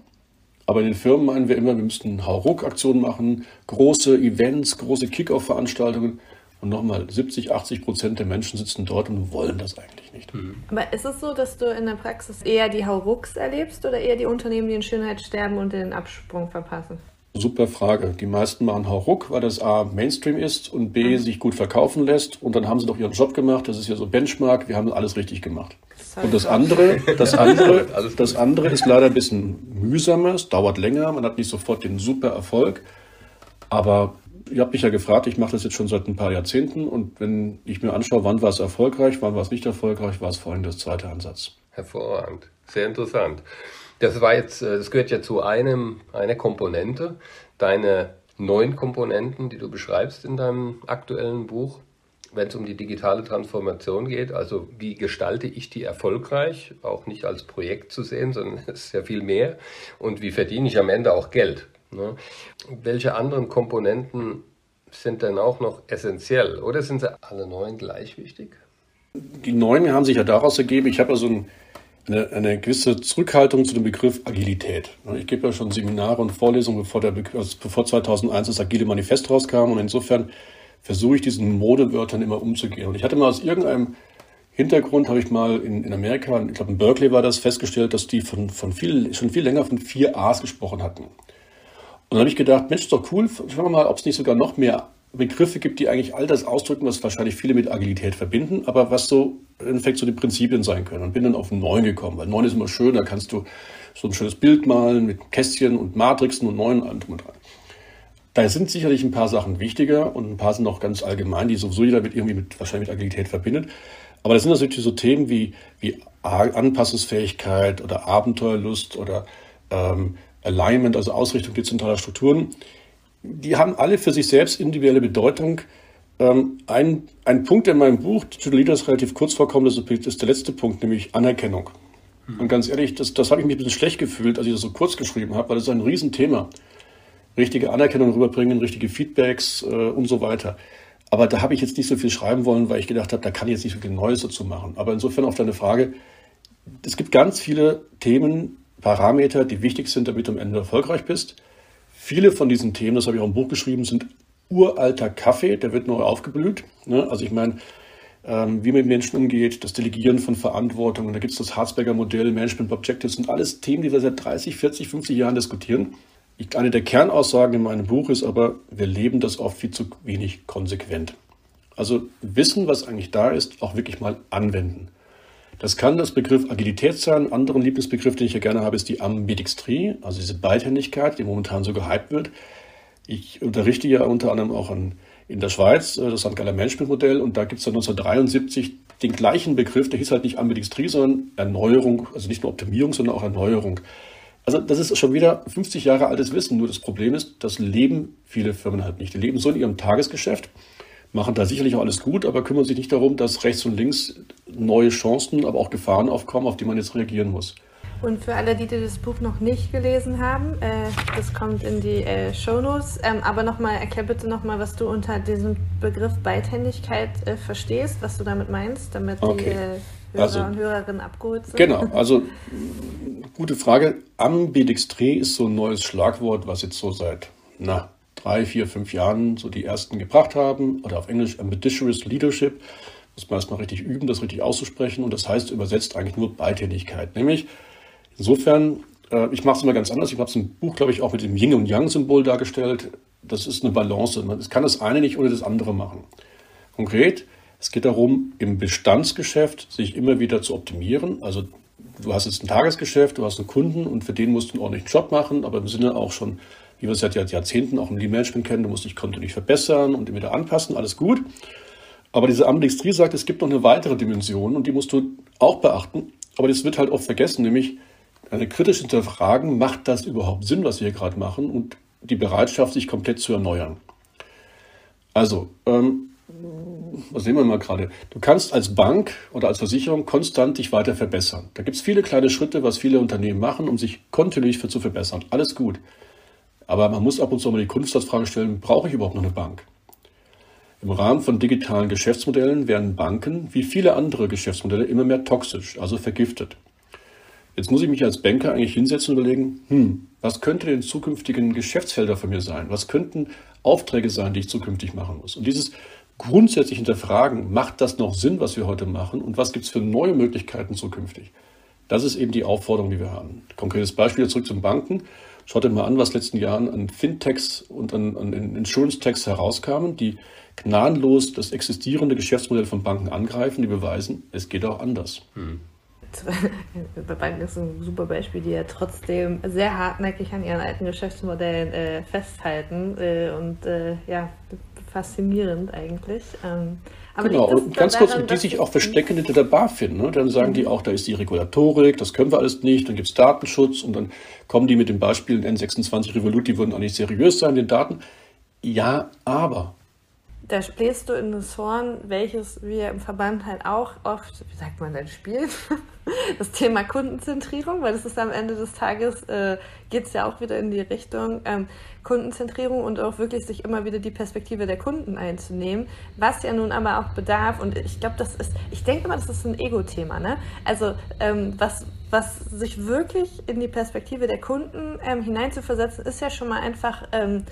Aber in den Firmen meinen wir immer, wir müssten Hauruck-Aktionen machen, große Events, große Kick-Off-Veranstaltungen. Und nochmal, 70, 80 Prozent der Menschen sitzen dort und wollen das eigentlich nicht. Mhm. Aber ist es so, dass du in der Praxis eher die Haurucks erlebst oder eher die Unternehmen, die in Schönheit sterben und den Absprung verpassen? Super Frage. Die meisten machen Hauruck, weil das A Mainstream ist und B mhm. sich gut verkaufen lässt. Und dann haben sie doch ihren Job gemacht. Das ist ja so Benchmark. Wir haben alles richtig gemacht. Und das andere, das andere, das andere ist leider ein bisschen mühsamer, es dauert länger, man hat nicht sofort den super Erfolg. Aber ihr habt mich ja gefragt, ich mache das jetzt schon seit ein paar Jahrzehnten und wenn ich mir anschaue, wann war es erfolgreich, wann war es nicht erfolgreich, war es vor allem das zweite Ansatz. Hervorragend, sehr interessant. Das war jetzt, äh, das gehört ja zu einem, einer Komponente. Deine neun Komponenten, die du beschreibst in deinem aktuellen Buch, wenn es um die digitale Transformation geht, also wie gestalte ich die erfolgreich, auch nicht als Projekt zu sehen, sondern es ist ja viel mehr und wie verdiene ich am Ende auch Geld. Ne? Welche anderen Komponenten sind denn auch noch essentiell oder sind sie alle neun gleich wichtig? Die neun haben sich ja daraus ergeben, ich habe ja so ein, eine, eine, gewisse Zurückhaltung zu dem Begriff Agilität. Ich gebe ja schon Seminare und Vorlesungen, bevor, der, also bevor 2001 das Agile Manifest rauskam und insofern versuche ich diesen Modewörtern immer umzugehen. Und ich hatte mal aus irgendeinem Hintergrund, habe ich mal in, in Amerika, ich glaube in Berkeley war das, festgestellt, dass die von, von viel, schon viel länger von vier A's gesprochen hatten. Und dann habe ich gedacht, Mensch, ist doch cool, schauen wir mal, ob es nicht sogar noch mehr Begriffe gibt, die eigentlich all das ausdrücken, was wahrscheinlich viele mit Agilität verbinden, aber was so im Endeffekt so die Prinzipien sein können. Und bin dann auf neun gekommen, weil neun ist immer schön, da kannst du so ein schönes Bild malen mit Kästchen und Matrixen und neun und allem drum und dran. Da sind sicherlich ein paar Sachen wichtiger und ein paar sind auch ganz allgemein, die sowieso jeder mit irgendwie mit, wahrscheinlich mit Agilität verbindet. Aber das sind natürlich so Themen wie, wie Anpassungsfähigkeit oder Abenteuerlust oder ähm, Alignment, also Ausrichtung dezentraler Strukturen. Die haben alle für sich selbst individuelle Bedeutung. Ähm, ein, ein Punkt in meinem Buch, the Leaders, relativ kurz vorkommt, ist der letzte Punkt, nämlich Anerkennung. Und ganz ehrlich, das, das habe ich mich ein bisschen schlecht gefühlt, als ich das so kurz geschrieben habe, weil das ist ein Riesenthema richtige Anerkennung rüberbringen, richtige Feedbacks äh, und so weiter. Aber da habe ich jetzt nicht so viel schreiben wollen, weil ich gedacht habe, da kann ich jetzt nicht so viel Neues dazu machen. Aber insofern auf deine Frage, es gibt ganz viele Themen, Parameter, die wichtig sind, damit du am Ende erfolgreich bist. Viele von diesen Themen, das habe ich auch im Buch geschrieben, sind uralter Kaffee, der wird neu aufgeblüht. Ne? Also ich meine, ähm, wie man mit Menschen umgeht, das Delegieren von Verantwortung, da gibt es das Harzberger Modell, Management Objectives, sind alles Themen, die wir seit 30, 40, 50 Jahren diskutieren. Eine der Kernaussagen in meinem Buch ist aber, wir leben das oft viel zu wenig konsequent. Also wissen, was eigentlich da ist, auch wirklich mal anwenden. Das kann das Begriff Agilität sein. Ein anderer Lieblingsbegriff, den ich hier gerne habe, ist die Ambidextrie, also diese Beidhändigkeit, die momentan so gehypt wird. Ich unterrichte ja unter anderem auch an, in der Schweiz äh, das St. Galler Management-Modell und da gibt es dann 1973 den gleichen Begriff, der hieß halt nicht Ambidextrie, sondern Erneuerung, also nicht nur Optimierung, sondern auch Erneuerung. Also das ist schon wieder 50 Jahre altes Wissen. Nur das Problem ist, das leben viele Firmen halt nicht. Die leben so in ihrem Tagesgeschäft, machen da sicherlich auch alles gut, aber kümmern sich nicht darum, dass rechts und links neue Chancen, aber auch Gefahren aufkommen, auf die man jetzt reagieren muss. Und für alle, die das Buch noch nicht gelesen haben, äh, das kommt in die äh, Shownotes. Ähm, aber nochmal, erklär bitte nochmal, was du unter diesem Begriff Beidhändigkeit äh, verstehst, was du damit meinst, damit okay. die äh, Hörer also, und Hörerinnen abgeholt sind. Genau, also gute Frage. Ambidextrie ist so ein neues Schlagwort, was jetzt so seit na, drei, vier, fünf Jahren so die ersten gebracht haben. Oder auf Englisch Ambidextrous Leadership. Muss man erstmal richtig üben, das richtig auszusprechen. Und das heißt übersetzt eigentlich nur Beidhändigkeit. Nämlich Insofern, äh, ich mache es immer ganz anders. Ich habe es im Buch, glaube ich, auch mit dem Yin und Yang-Symbol dargestellt. Das ist eine Balance. Man kann das eine nicht ohne das andere machen. Konkret, es geht darum, im Bestandsgeschäft sich immer wieder zu optimieren. Also du hast jetzt ein Tagesgeschäft, du hast einen Kunden und für den musst du einen ordentlichen Job machen, aber im Sinne auch schon, wie wir es seit Jahrzehnten auch im Lean-Management kennen, du musst dich kontinuierlich verbessern und wieder anpassen, alles gut. Aber diese Ambidextrie sagt, es gibt noch eine weitere Dimension und die musst du auch beachten. Aber das wird halt oft vergessen, nämlich eine kritisch hinterfragen, macht das überhaupt Sinn, was wir hier gerade machen und die Bereitschaft, sich komplett zu erneuern. Also, ähm, was sehen wir mal gerade? Du kannst als Bank oder als Versicherung konstant dich weiter verbessern. Da gibt es viele kleine Schritte, was viele Unternehmen machen, um sich kontinuierlich zu verbessern. Alles gut. Aber man muss ab und zu mal die Kunstsatzfrage stellen, brauche ich überhaupt noch eine Bank? Im Rahmen von digitalen Geschäftsmodellen werden Banken wie viele andere Geschäftsmodelle immer mehr toxisch, also vergiftet. Jetzt muss ich mich als Banker eigentlich hinsetzen und überlegen, hm, was könnte denn zukünftigen Geschäftsfelder von mir sein? Was könnten Aufträge sein, die ich zukünftig machen muss? Und dieses grundsätzlich hinterfragen, macht das noch Sinn, was wir heute machen? Und was gibt es für neue Möglichkeiten zukünftig? Das ist eben die Aufforderung, die wir haben. Konkretes Beispiel zurück zum Banken. Schaut euch mal an, was in den letzten Jahren an Fintechs und an, an Insurance-Techs herauskamen, die gnadenlos das existierende Geschäftsmodell von Banken angreifen, die beweisen, es geht auch anders. Hm. bei Banken ist ein super Beispiel, die ja trotzdem sehr hartnäckig an ihren alten Geschäftsmodellen äh, festhalten äh, und äh, ja, faszinierend eigentlich. Ähm, genau, und ganz kurz, daran, die sich auch verstecken hinter der BaFin. Ne? Dann sagen mhm. die auch, da ist die Regulatorik, das können wir alles nicht, dann gibt es Datenschutz und dann kommen die mit dem Beispiel N26 Revolut, die würden eigentlich seriös sein, den Daten. Ja, aber da bläst du in das Horn, welches wir im Verband halt auch oft, wie sagt man denn, spielen? Das Thema Kundenzentrierung, weil das ist am Ende des Tages, äh, geht es ja auch wieder in die Richtung ähm, Kundenzentrierung und auch wirklich sich immer wieder die Perspektive der Kunden einzunehmen, was ja nun aber auch bedarf und ich glaube, das ist, ich denke immer, das ist ein Ego-Thema, ne? Also ähm, was, was sich wirklich in die Perspektive der Kunden ähm, hineinzuversetzen, ist ja schon mal einfach ähm,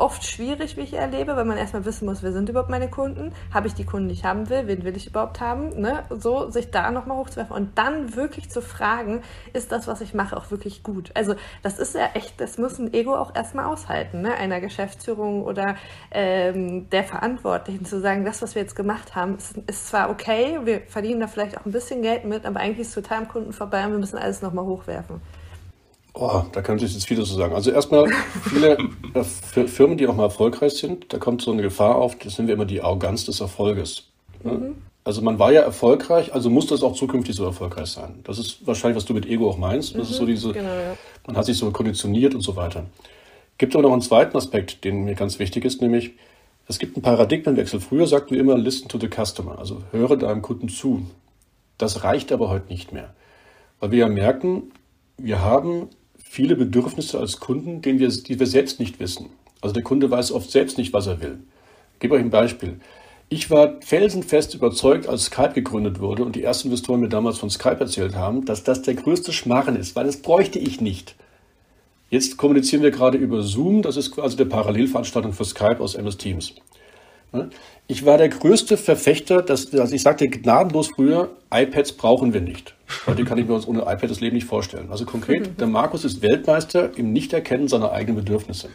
oft schwierig, wie ich erlebe, weil man erstmal wissen muss, wer sind überhaupt meine Kunden, habe ich die Kunden, die ich haben will, wen will ich überhaupt haben, ne? so sich da nochmal hochzuwerfen und dann wirklich zu fragen, ist das, was ich mache, auch wirklich gut? Also das ist ja echt, das muss ein Ego auch erstmal aushalten, ne? einer Geschäftsführung oder ähm, der Verantwortlichen zu sagen, das, was wir jetzt gemacht haben, ist, ist zwar okay, wir verdienen da vielleicht auch ein bisschen Geld mit, aber eigentlich ist es total am Kunden vorbei und wir müssen alles nochmal hochwerfen. Oh, da kann ich jetzt viel dazu sagen. Also erstmal, viele äh, Firmen, die auch mal erfolgreich sind, da kommt so eine Gefahr auf, das nennen wir immer die Arroganz des Erfolges. Mhm. Also man war ja erfolgreich, also muss das auch zukünftig so erfolgreich sein. Das ist wahrscheinlich, was du mit Ego auch meinst. Das mhm, ist so mhm, diese, genau, ja. man hat sich so konditioniert und so weiter. Gibt aber noch einen zweiten Aspekt, den mir ganz wichtig ist, nämlich es gibt einen Paradigmenwechsel. Früher sagten wir immer, listen to the customer, also höre deinem Kunden zu. Das reicht aber heute nicht mehr. Weil wir ja merken, wir haben viele Bedürfnisse als Kunden, denen wir, die wir selbst nicht wissen. Also der Kunde weiß oft selbst nicht, was er will. Ich gebe euch ein Beispiel. Ich war felsenfest überzeugt, als Skype gegründet wurde und die ersten Investoren mir damals von Skype erzählt haben, dass das der größte Schmarren ist, weil das bräuchte ich nicht. Jetzt kommunizieren wir gerade über Zoom, das ist quasi der Parallelveranstaltung für Skype aus MS Teams. Ich war der größte Verfechter, dass, also ich sagte gnadenlos früher, iPads brauchen wir nicht. Heute kann ich mir uns ohne iPad das Leben nicht vorstellen. Also konkret, der Markus ist Weltmeister im Nichterkennen seiner eigenen Bedürfnisse.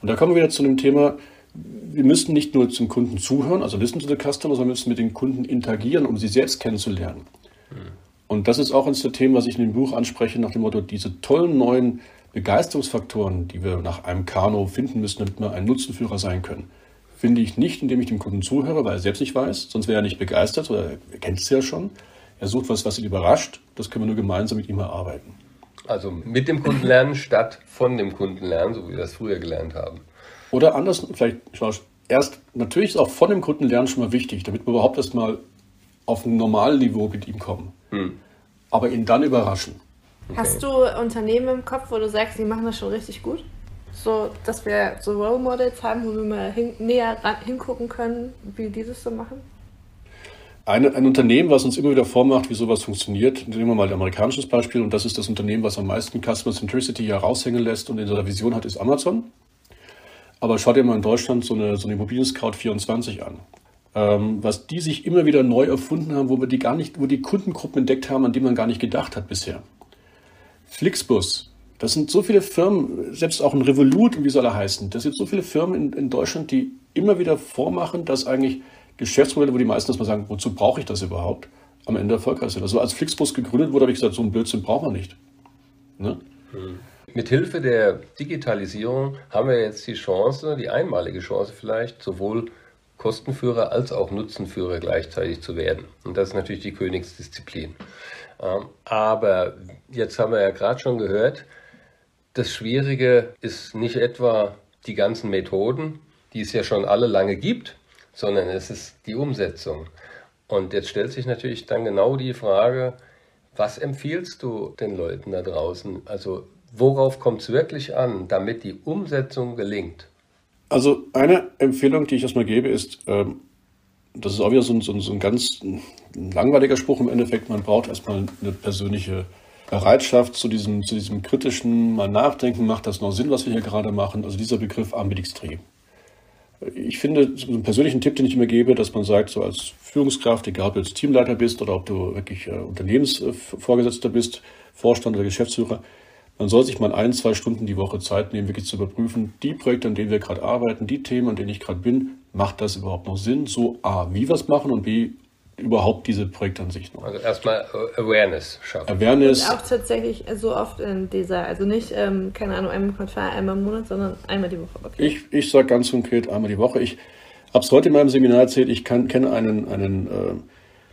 Und da kommen wir wieder zu dem Thema, wir müssen nicht nur zum Kunden zuhören, also listen to the customer, sondern wir müssen mit den Kunden interagieren, um sie selbst kennenzulernen. Und das ist auch eines der Themen, was ich in dem Buch anspreche, nach dem Motto, diese tollen neuen Begeisterungsfaktoren, die wir nach einem Kano finden müssen, damit wir ein Nutzenführer sein können finde ich nicht, indem ich dem Kunden zuhöre, weil er selbst nicht weiß, sonst wäre er nicht begeistert oder er kennt es ja schon. Er sucht was, was ihn überrascht. Das können wir nur gemeinsam mit ihm erarbeiten. Also mit dem Kunden lernen statt von dem Kunden lernen, so wie wir das früher gelernt haben. Oder anders, vielleicht erst, natürlich ist auch von dem Kunden lernen schon mal wichtig, damit wir überhaupt erstmal auf ein normales Niveau mit ihm kommen. Hm. Aber ihn dann überraschen. Okay. Hast du Unternehmen im Kopf, wo du sagst, die machen das schon richtig gut? So, dass wir so Role Models haben, wo wir mal hin, näher ran, hingucken können, wie die das so machen? Eine, ein Unternehmen, was uns immer wieder vormacht, wie sowas funktioniert, nehmen wir mal ein amerikanisches Beispiel, und das ist das Unternehmen, was am meisten Customer Centricity ja raushängen lässt und in seiner Vision hat, ist Amazon. Aber schaut dir mal in Deutschland so eine, so eine Immobilien-Scout 24 an. Ähm, was die sich immer wieder neu erfunden haben, wo wir die gar nicht, wo die Kundengruppen entdeckt haben, an die man gar nicht gedacht hat bisher. Flixbus, das sind so viele Firmen, selbst auch ein Revolut und wie soll er heißen, das sind so viele Firmen in, in Deutschland, die immer wieder vormachen, dass eigentlich Geschäftsmodelle, wo die meisten erstmal sagen, wozu brauche ich das überhaupt, am Ende erfolgreich sind. Also als Flixbus gegründet wurde, habe ich gesagt, so einen Blödsinn braucht man nicht. Ne? Hm. Mit Hilfe der Digitalisierung haben wir jetzt die Chance, die einmalige Chance vielleicht, sowohl Kostenführer als auch Nutzenführer gleichzeitig zu werden. Und das ist natürlich die Königsdisziplin. Ähm, aber jetzt haben wir ja gerade schon gehört, das Schwierige ist nicht etwa die ganzen Methoden, die es ja schon alle lange gibt, sondern es ist die Umsetzung. Und jetzt stellt sich natürlich dann genau die Frage, was empfiehlst du den Leuten da draußen? Also worauf kommt es wirklich an, damit die Umsetzung gelingt? Also eine Empfehlung, die ich erstmal gebe, ist, ähm, das ist auch wieder so ein, so ein, so ein ganz langweiliger Spruch im Endeffekt, man braucht erstmal eine persönliche Bereitschaft zu diesem, zu diesem kritischen mal nachdenken, macht das noch Sinn, was wir hier gerade machen? Also dieser Begriff ambidextrie. Ich finde, so einen persönlichen Tipp, den ich immer gebe, dass man sagt, so als Führungskraft, egal ob du jetzt Teamleiter bist oder ob du wirklich äh, Unternehmensvorgesetzter bist, Vorstand oder Geschäftsführer, man soll sich mal ein, zwei Stunden die Woche Zeit nehmen, wirklich zu überprüfen, die Projekte, an denen wir gerade arbeiten, die Themen, an denen ich gerade bin, macht das überhaupt noch Sinn? So A, wie wir es machen und B, überhaupt diese Projekte an sich noch. Also erstmal Awareness schaffen. Awareness. Und auch tatsächlich so oft in dieser, also nicht, ähm, keine Ahnung, einmal im Quartal, einmal im Monat, sondern einmal die Woche. Okay. Ich, ich sage ganz konkret einmal die Woche. Ich habe es heute in meinem Seminar erzählt, ich kann, kenne einen, einen äh,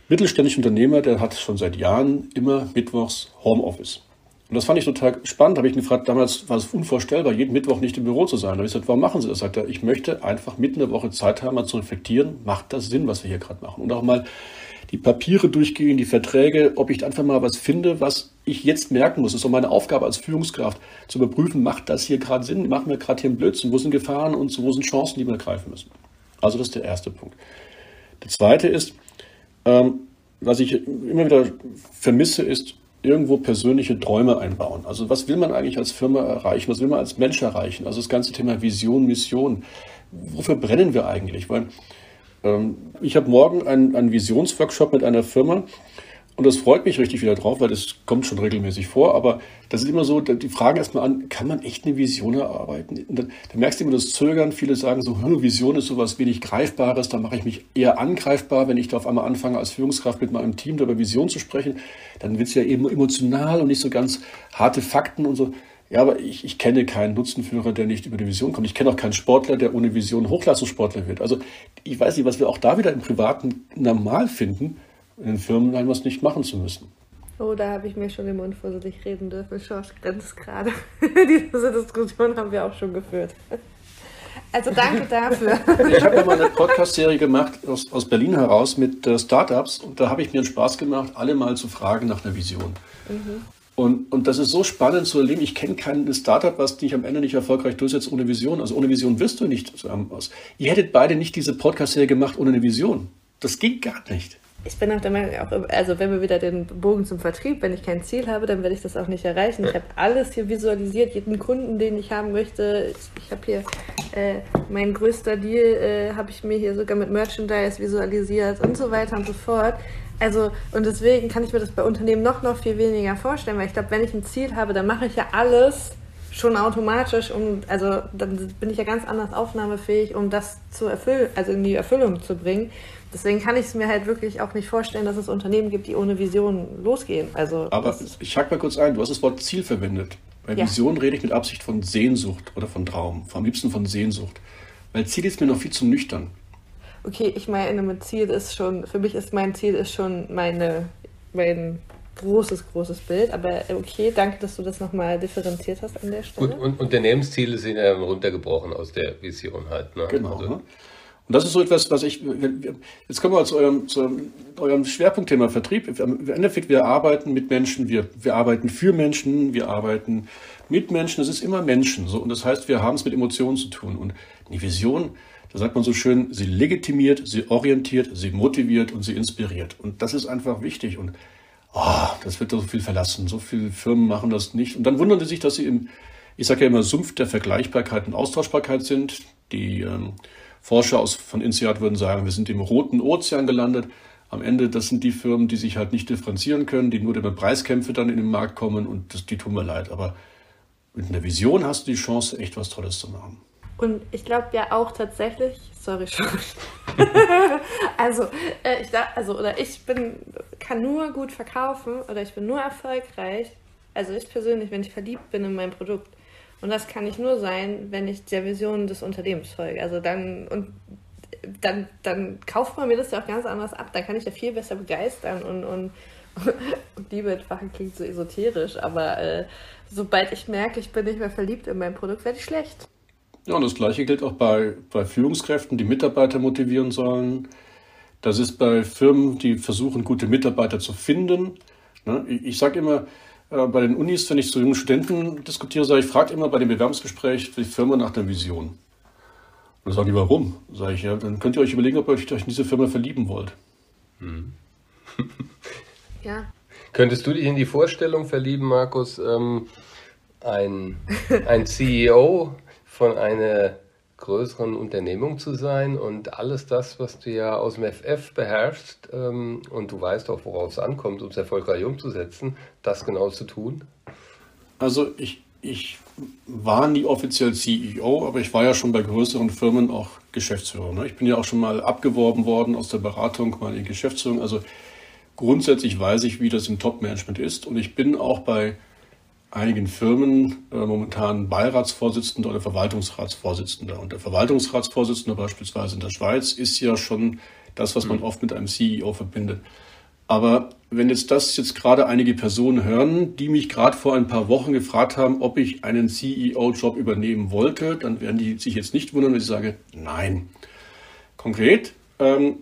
mittelständischen Unternehmer, der hat schon seit Jahren immer mittwochs Homeoffice. Und das fand ich total spannend. Habe ich ihn gefragt, damals war es unvorstellbar, jeden Mittwoch nicht im Büro zu sein. Da habe ich gesagt, warum machen Sie das? Sagt er, ich möchte einfach mitten in der Woche Zeit haben, mal zu reflektieren, macht das Sinn, was wir hier gerade machen? Und auch mal die Papiere durchgehen, die Verträge, ob ich einfach mal was finde, was ich jetzt merken muss. Das ist auch meine Aufgabe als Führungskraft, zu überprüfen, macht das hier gerade Sinn? Machen wir gerade hier einen Blödsinn? Wo sind Gefahren und wo sind Chancen, die wir ergreifen müssen? Also das ist der erste Punkt. Der zweite ist, ähm, was ich immer wieder vermisse, ist irgendwo persönliche Träume einbauen. Also was will man eigentlich als Firma erreichen? Was will man als Mensch erreichen? Also das ganze Thema Vision, Mission. Wofür brennen wir eigentlich? Weil ähm, ich habe morgen einen, einen Visionsworkshop mit einer Firma und das freut mich richtig wieder drauf, weil das kommt schon regelmäßig vor. Aber das ist immer so, die fragen erstmal an, kann man echt eine Vision erarbeiten? Da, da, merkst du immer das Zögern. Viele sagen so, Vision ist sowas wenig Greifbares. Da mache ich mich eher angreifbar, wenn ich da auf einmal anfange, als Führungskraft mit meinem Team über Vision zu sprechen. Dann wird es ja eben emotional und nicht so ganz harte Fakten und so. Ja, aber ich, ich kenne keinen Nutzenführer, der nicht über die Vision kommt. Ich kenne auch keinen Sportler, der ohne Vision Hochleistungssportler wird. Also ich weiß nicht, was wir auch da wieder im Privaten normal finden in den Firmen etwas nicht machen zu müssen. Oh, da habe ich mir schon den Mund vorsichtig reden dürfen. Schorsch grenzt gerade. Diese Diskussion haben wir auch schon geführt. Also danke dafür. Ich habe ja mal eine Podcast-Serie gemacht aus, aus Berlin heraus mit äh, Startups und da habe ich mir einen Spaß gemacht, alle mal zu fragen nach einer Vision. Mhm. Und, und das ist so spannend zu erleben. Ich kenne kein Startup, was dich am Ende nicht erfolgreich durchsetzt ohne Vision. Also ohne Vision wirst du nicht aus. Ihr hättet beide nicht diese Podcast-Serie gemacht ohne eine Vision. Das ging gar nicht ich bin auch der Meinung, auch, also wenn wir wieder den Bogen zum Vertrieb, wenn ich kein Ziel habe, dann werde ich das auch nicht erreichen. Ich habe alles hier visualisiert, jeden Kunden, den ich haben möchte. Ich, ich habe hier äh, mein größter Deal, äh, habe ich mir hier sogar mit Merchandise visualisiert und so weiter und so fort. Also, und deswegen kann ich mir das bei Unternehmen noch, noch viel weniger vorstellen, weil ich glaube, wenn ich ein Ziel habe, dann mache ich ja alles schon automatisch und also dann bin ich ja ganz anders aufnahmefähig, um das zu erfüllen, also in die Erfüllung zu bringen. Deswegen kann ich es mir halt wirklich auch nicht vorstellen, dass es Unternehmen gibt, die ohne Vision losgehen. Also Aber ich hack mal kurz ein, du hast das Wort Ziel verwendet. Bei ja. Vision rede ich mit Absicht von Sehnsucht oder von Traum, am liebsten von Sehnsucht. Weil Ziel ist mir noch viel zu nüchtern. Okay, ich meine, mit Ziel ist schon, für mich ist mein Ziel ist schon meine, mein großes, großes Bild. Aber okay, danke, dass du das nochmal differenziert hast an der Stelle. Und, und Unternehmensziele sind ja runtergebrochen aus der Vision halt. Ne? Genau. Also, ne? Und das ist so etwas, was ich, jetzt kommen wir zu eurem, zu eurem Schwerpunktthema Vertrieb. Im Endeffekt, wir arbeiten mit Menschen, wir, wir arbeiten für Menschen, wir arbeiten mit Menschen, es ist immer Menschen. So. Und das heißt, wir haben es mit Emotionen zu tun. Und die Vision, da sagt man so schön, sie legitimiert, sie orientiert, sie motiviert und sie inspiriert. Und das ist einfach wichtig. Und oh, das wird so viel verlassen. So viele Firmen machen das nicht. Und dann wundern sie sich, dass sie im, ich sage ja immer, Sumpf der Vergleichbarkeit und Austauschbarkeit sind. Die ähm, Forscher aus, von INSEAD würden sagen, wir sind im roten Ozean gelandet. Am Ende, das sind die Firmen, die sich halt nicht differenzieren können, die nur über Preiskämpfe dann in den Markt kommen und das, die tun mir leid. Aber mit einer Vision hast du die Chance, echt was Tolles zu machen. Und ich glaube ja auch tatsächlich, sorry schon. also, äh, ich also, oder ich bin, kann nur gut verkaufen oder ich bin nur erfolgreich. Also ich persönlich, wenn ich verliebt bin in mein Produkt. Und das kann ich nur sein, wenn ich der Vision des Unternehmens folge. Also dann, und dann, dann kauft man mir das ja auch ganz anders ab. Da kann ich ja viel besser begeistern und, und, und Liebe entfachen klingt so esoterisch, aber äh, sobald ich merke, ich bin nicht mehr verliebt in mein Produkt, werde ich schlecht. Ja, und das Gleiche gilt auch bei, bei Führungskräften, die Mitarbeiter motivieren sollen. Das ist bei Firmen, die versuchen, gute Mitarbeiter zu finden. Ne? Ich sage immer, äh, bei den Unis, wenn ich zu jungen Studenten diskutiere, sage ich, fragt immer bei dem Bewerbungsgespräch die Firma nach der Vision. Und dann sagen die, warum? Sage ich, ja, dann könnt ihr euch überlegen, ob ihr euch in diese Firma verlieben wollt. Hm. ja. Könntest du dich in die Vorstellung verlieben, Markus, ähm, ein, ein CEO von einer größeren Unternehmung zu sein und alles das, was du ja aus dem FF beherrschst ähm, und du weißt auch, worauf es ankommt, um es erfolgreich umzusetzen, das genau zu tun? Also ich, ich war nie offiziell CEO, aber ich war ja schon bei größeren Firmen auch Geschäftsführer. Ne? Ich bin ja auch schon mal abgeworben worden aus der Beratung, mal in Geschäftsführung. Also grundsätzlich weiß ich, wie das im Top-Management ist und ich bin auch bei einigen Firmen äh, momentan Beiratsvorsitzender oder Verwaltungsratsvorsitzender. Und der Verwaltungsratsvorsitzende beispielsweise in der Schweiz ist ja schon das, was man mhm. oft mit einem CEO verbindet. Aber wenn jetzt das jetzt gerade einige Personen hören, die mich gerade vor ein paar Wochen gefragt haben, ob ich einen CEO-Job übernehmen wollte, dann werden die sich jetzt nicht wundern, wenn ich sage, nein. Konkret, ähm,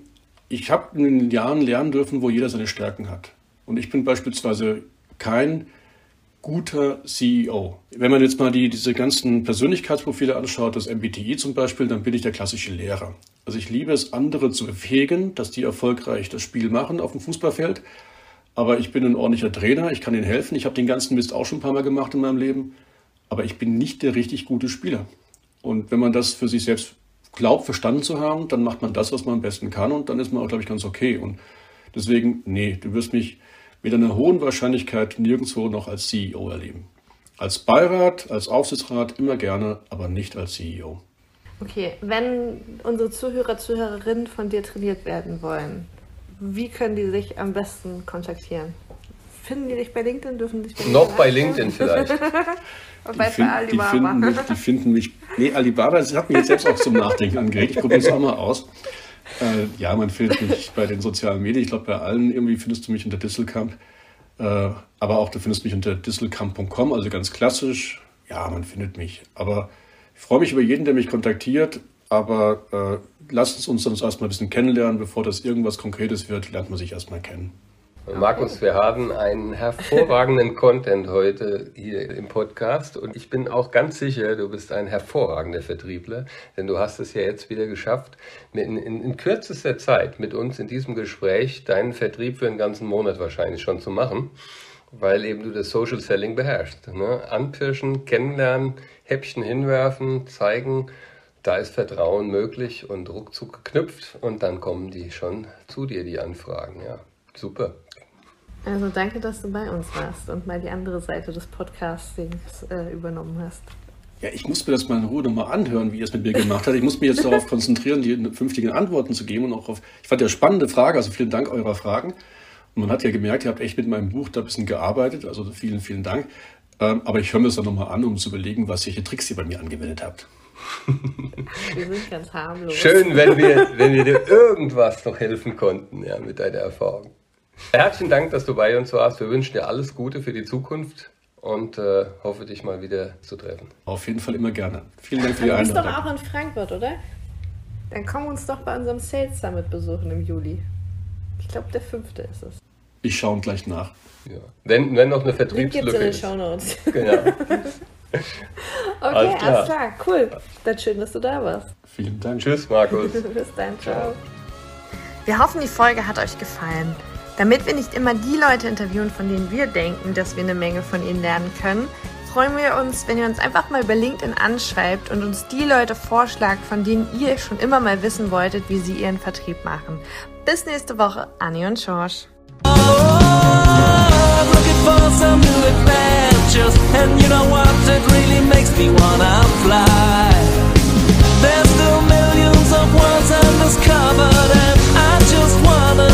ich habe in den Jahren lernen dürfen, wo jeder seine Stärken hat. Und ich bin beispielsweise kein guter CEO. Wenn man jetzt mal die, diese ganzen Persönlichkeitsprofile anschaut, das MBTI zum Beispiel, dann bin ich der klassische Lehrer. Also ich liebe es, andere zu befähigen, dass die erfolgreich das Spiel machen auf dem Fußballfeld. Aber ich bin ein ordentlicher Trainer, ich kann ihnen helfen. Ich habe den ganzen Mist auch schon ein paar Mal gemacht in meinem Leben. Aber ich bin nicht der richtig gute Spieler. Und wenn man das für sich selbst glaubt, verstanden zu haben, dann macht man das, was man am besten kann. Und dann ist man auch, glaube ich, ganz okay. Und deswegen, nee, du wirst mich mit einer hohen Wahrscheinlichkeit nirgendwo noch als CEO erleben. Als Beirat, als Aufsichtsrat immer gerne, aber nicht als CEO. Okay, wenn unsere Zuhörer, Zuhörerinnen von dir trainiert werden wollen, wie können die sich am besten kontaktieren? Finden die dich bei LinkedIn? Dürfen dich bei Noch bei LinkedIn vielleicht. Und bei, find, Alibaba. Die finden, mich, die finden mich. Nee, Alibaba, das hat mich jetzt selbst auch zum Nachdenken angeregt. Ich probiere es auch mal aus. Äh, ja, man findet mich bei den sozialen Medien. Ich glaube, bei allen irgendwie findest du mich unter Disselkamp. Äh, aber auch du findest mich unter disselkamp.com, also ganz klassisch. Ja, man findet mich. Aber ich freue mich über jeden, der mich kontaktiert. Aber äh, lasst uns uns erstmal ein bisschen kennenlernen, bevor das irgendwas Konkretes wird, lernt man sich erstmal kennen. Markus, wir haben einen hervorragenden Content heute hier im Podcast und ich bin auch ganz sicher, du bist ein hervorragender Vertriebler, denn du hast es ja jetzt wieder geschafft, in, in, in kürzester Zeit mit uns in diesem Gespräch deinen Vertrieb für einen ganzen Monat wahrscheinlich schon zu machen, weil eben du das Social Selling beherrschst. Ne? Anpirschen, kennenlernen, Häppchen hinwerfen, zeigen, da ist Vertrauen möglich und ruckzuck geknüpft und dann kommen die schon zu dir, die Anfragen. Ja, super. Also danke, dass du bei uns warst und mal die andere Seite des Podcastings äh, übernommen hast. Ja, ich muss mir das mal in Ruhe nochmal anhören, wie ihr es mit mir gemacht habt. Ich muss mich jetzt darauf konzentrieren, die vernünftigen Antworten zu geben und auch auf. Ich fand ja spannende Frage, also vielen Dank eurer Fragen. Und man hat ja gemerkt, ihr habt echt mit meinem Buch da ein bisschen gearbeitet, also vielen, vielen Dank. Ähm, aber ich höre mir das dann nochmal an, um zu überlegen, was ihr hier Tricks ihr bei mir angewendet habt. Wir sind ganz harmlos. Schön, wenn wir, wenn wir dir irgendwas noch helfen konnten, ja, mit deiner Erfahrung. Herzlichen Dank, dass du bei uns warst. Wir wünschen dir alles Gute für die Zukunft und äh, hoffe, dich mal wieder zu treffen. Auf jeden Fall immer gerne. Vielen Dank für die Einladung. Du bist doch auch in Frankfurt, oder? Dann komm uns doch bei unserem Sales Summit besuchen im Juli. Ich glaube, der fünfte ist es. Ich schaue gleich nach. Ja. Wenn, wenn noch eine Link gibt's in Vertriebslücke den ist. Shownotes. Genau. Okay, Alles klar. alles klar. Cool. Dann schön, dass du da warst. Vielen Dank. Tschüss, Markus. Bis dann, ciao. Wir hoffen, die Folge hat euch gefallen. Damit wir nicht immer die Leute interviewen, von denen wir denken, dass wir eine Menge von ihnen lernen können, freuen wir uns, wenn ihr uns einfach mal über LinkedIn anschreibt und uns die Leute vorschlagt, von denen ihr schon immer mal wissen wolltet, wie sie ihren Vertrieb machen. Bis nächste Woche, Anni und wanna fly. There's still millions of worlds undiscovered, and I just want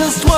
Just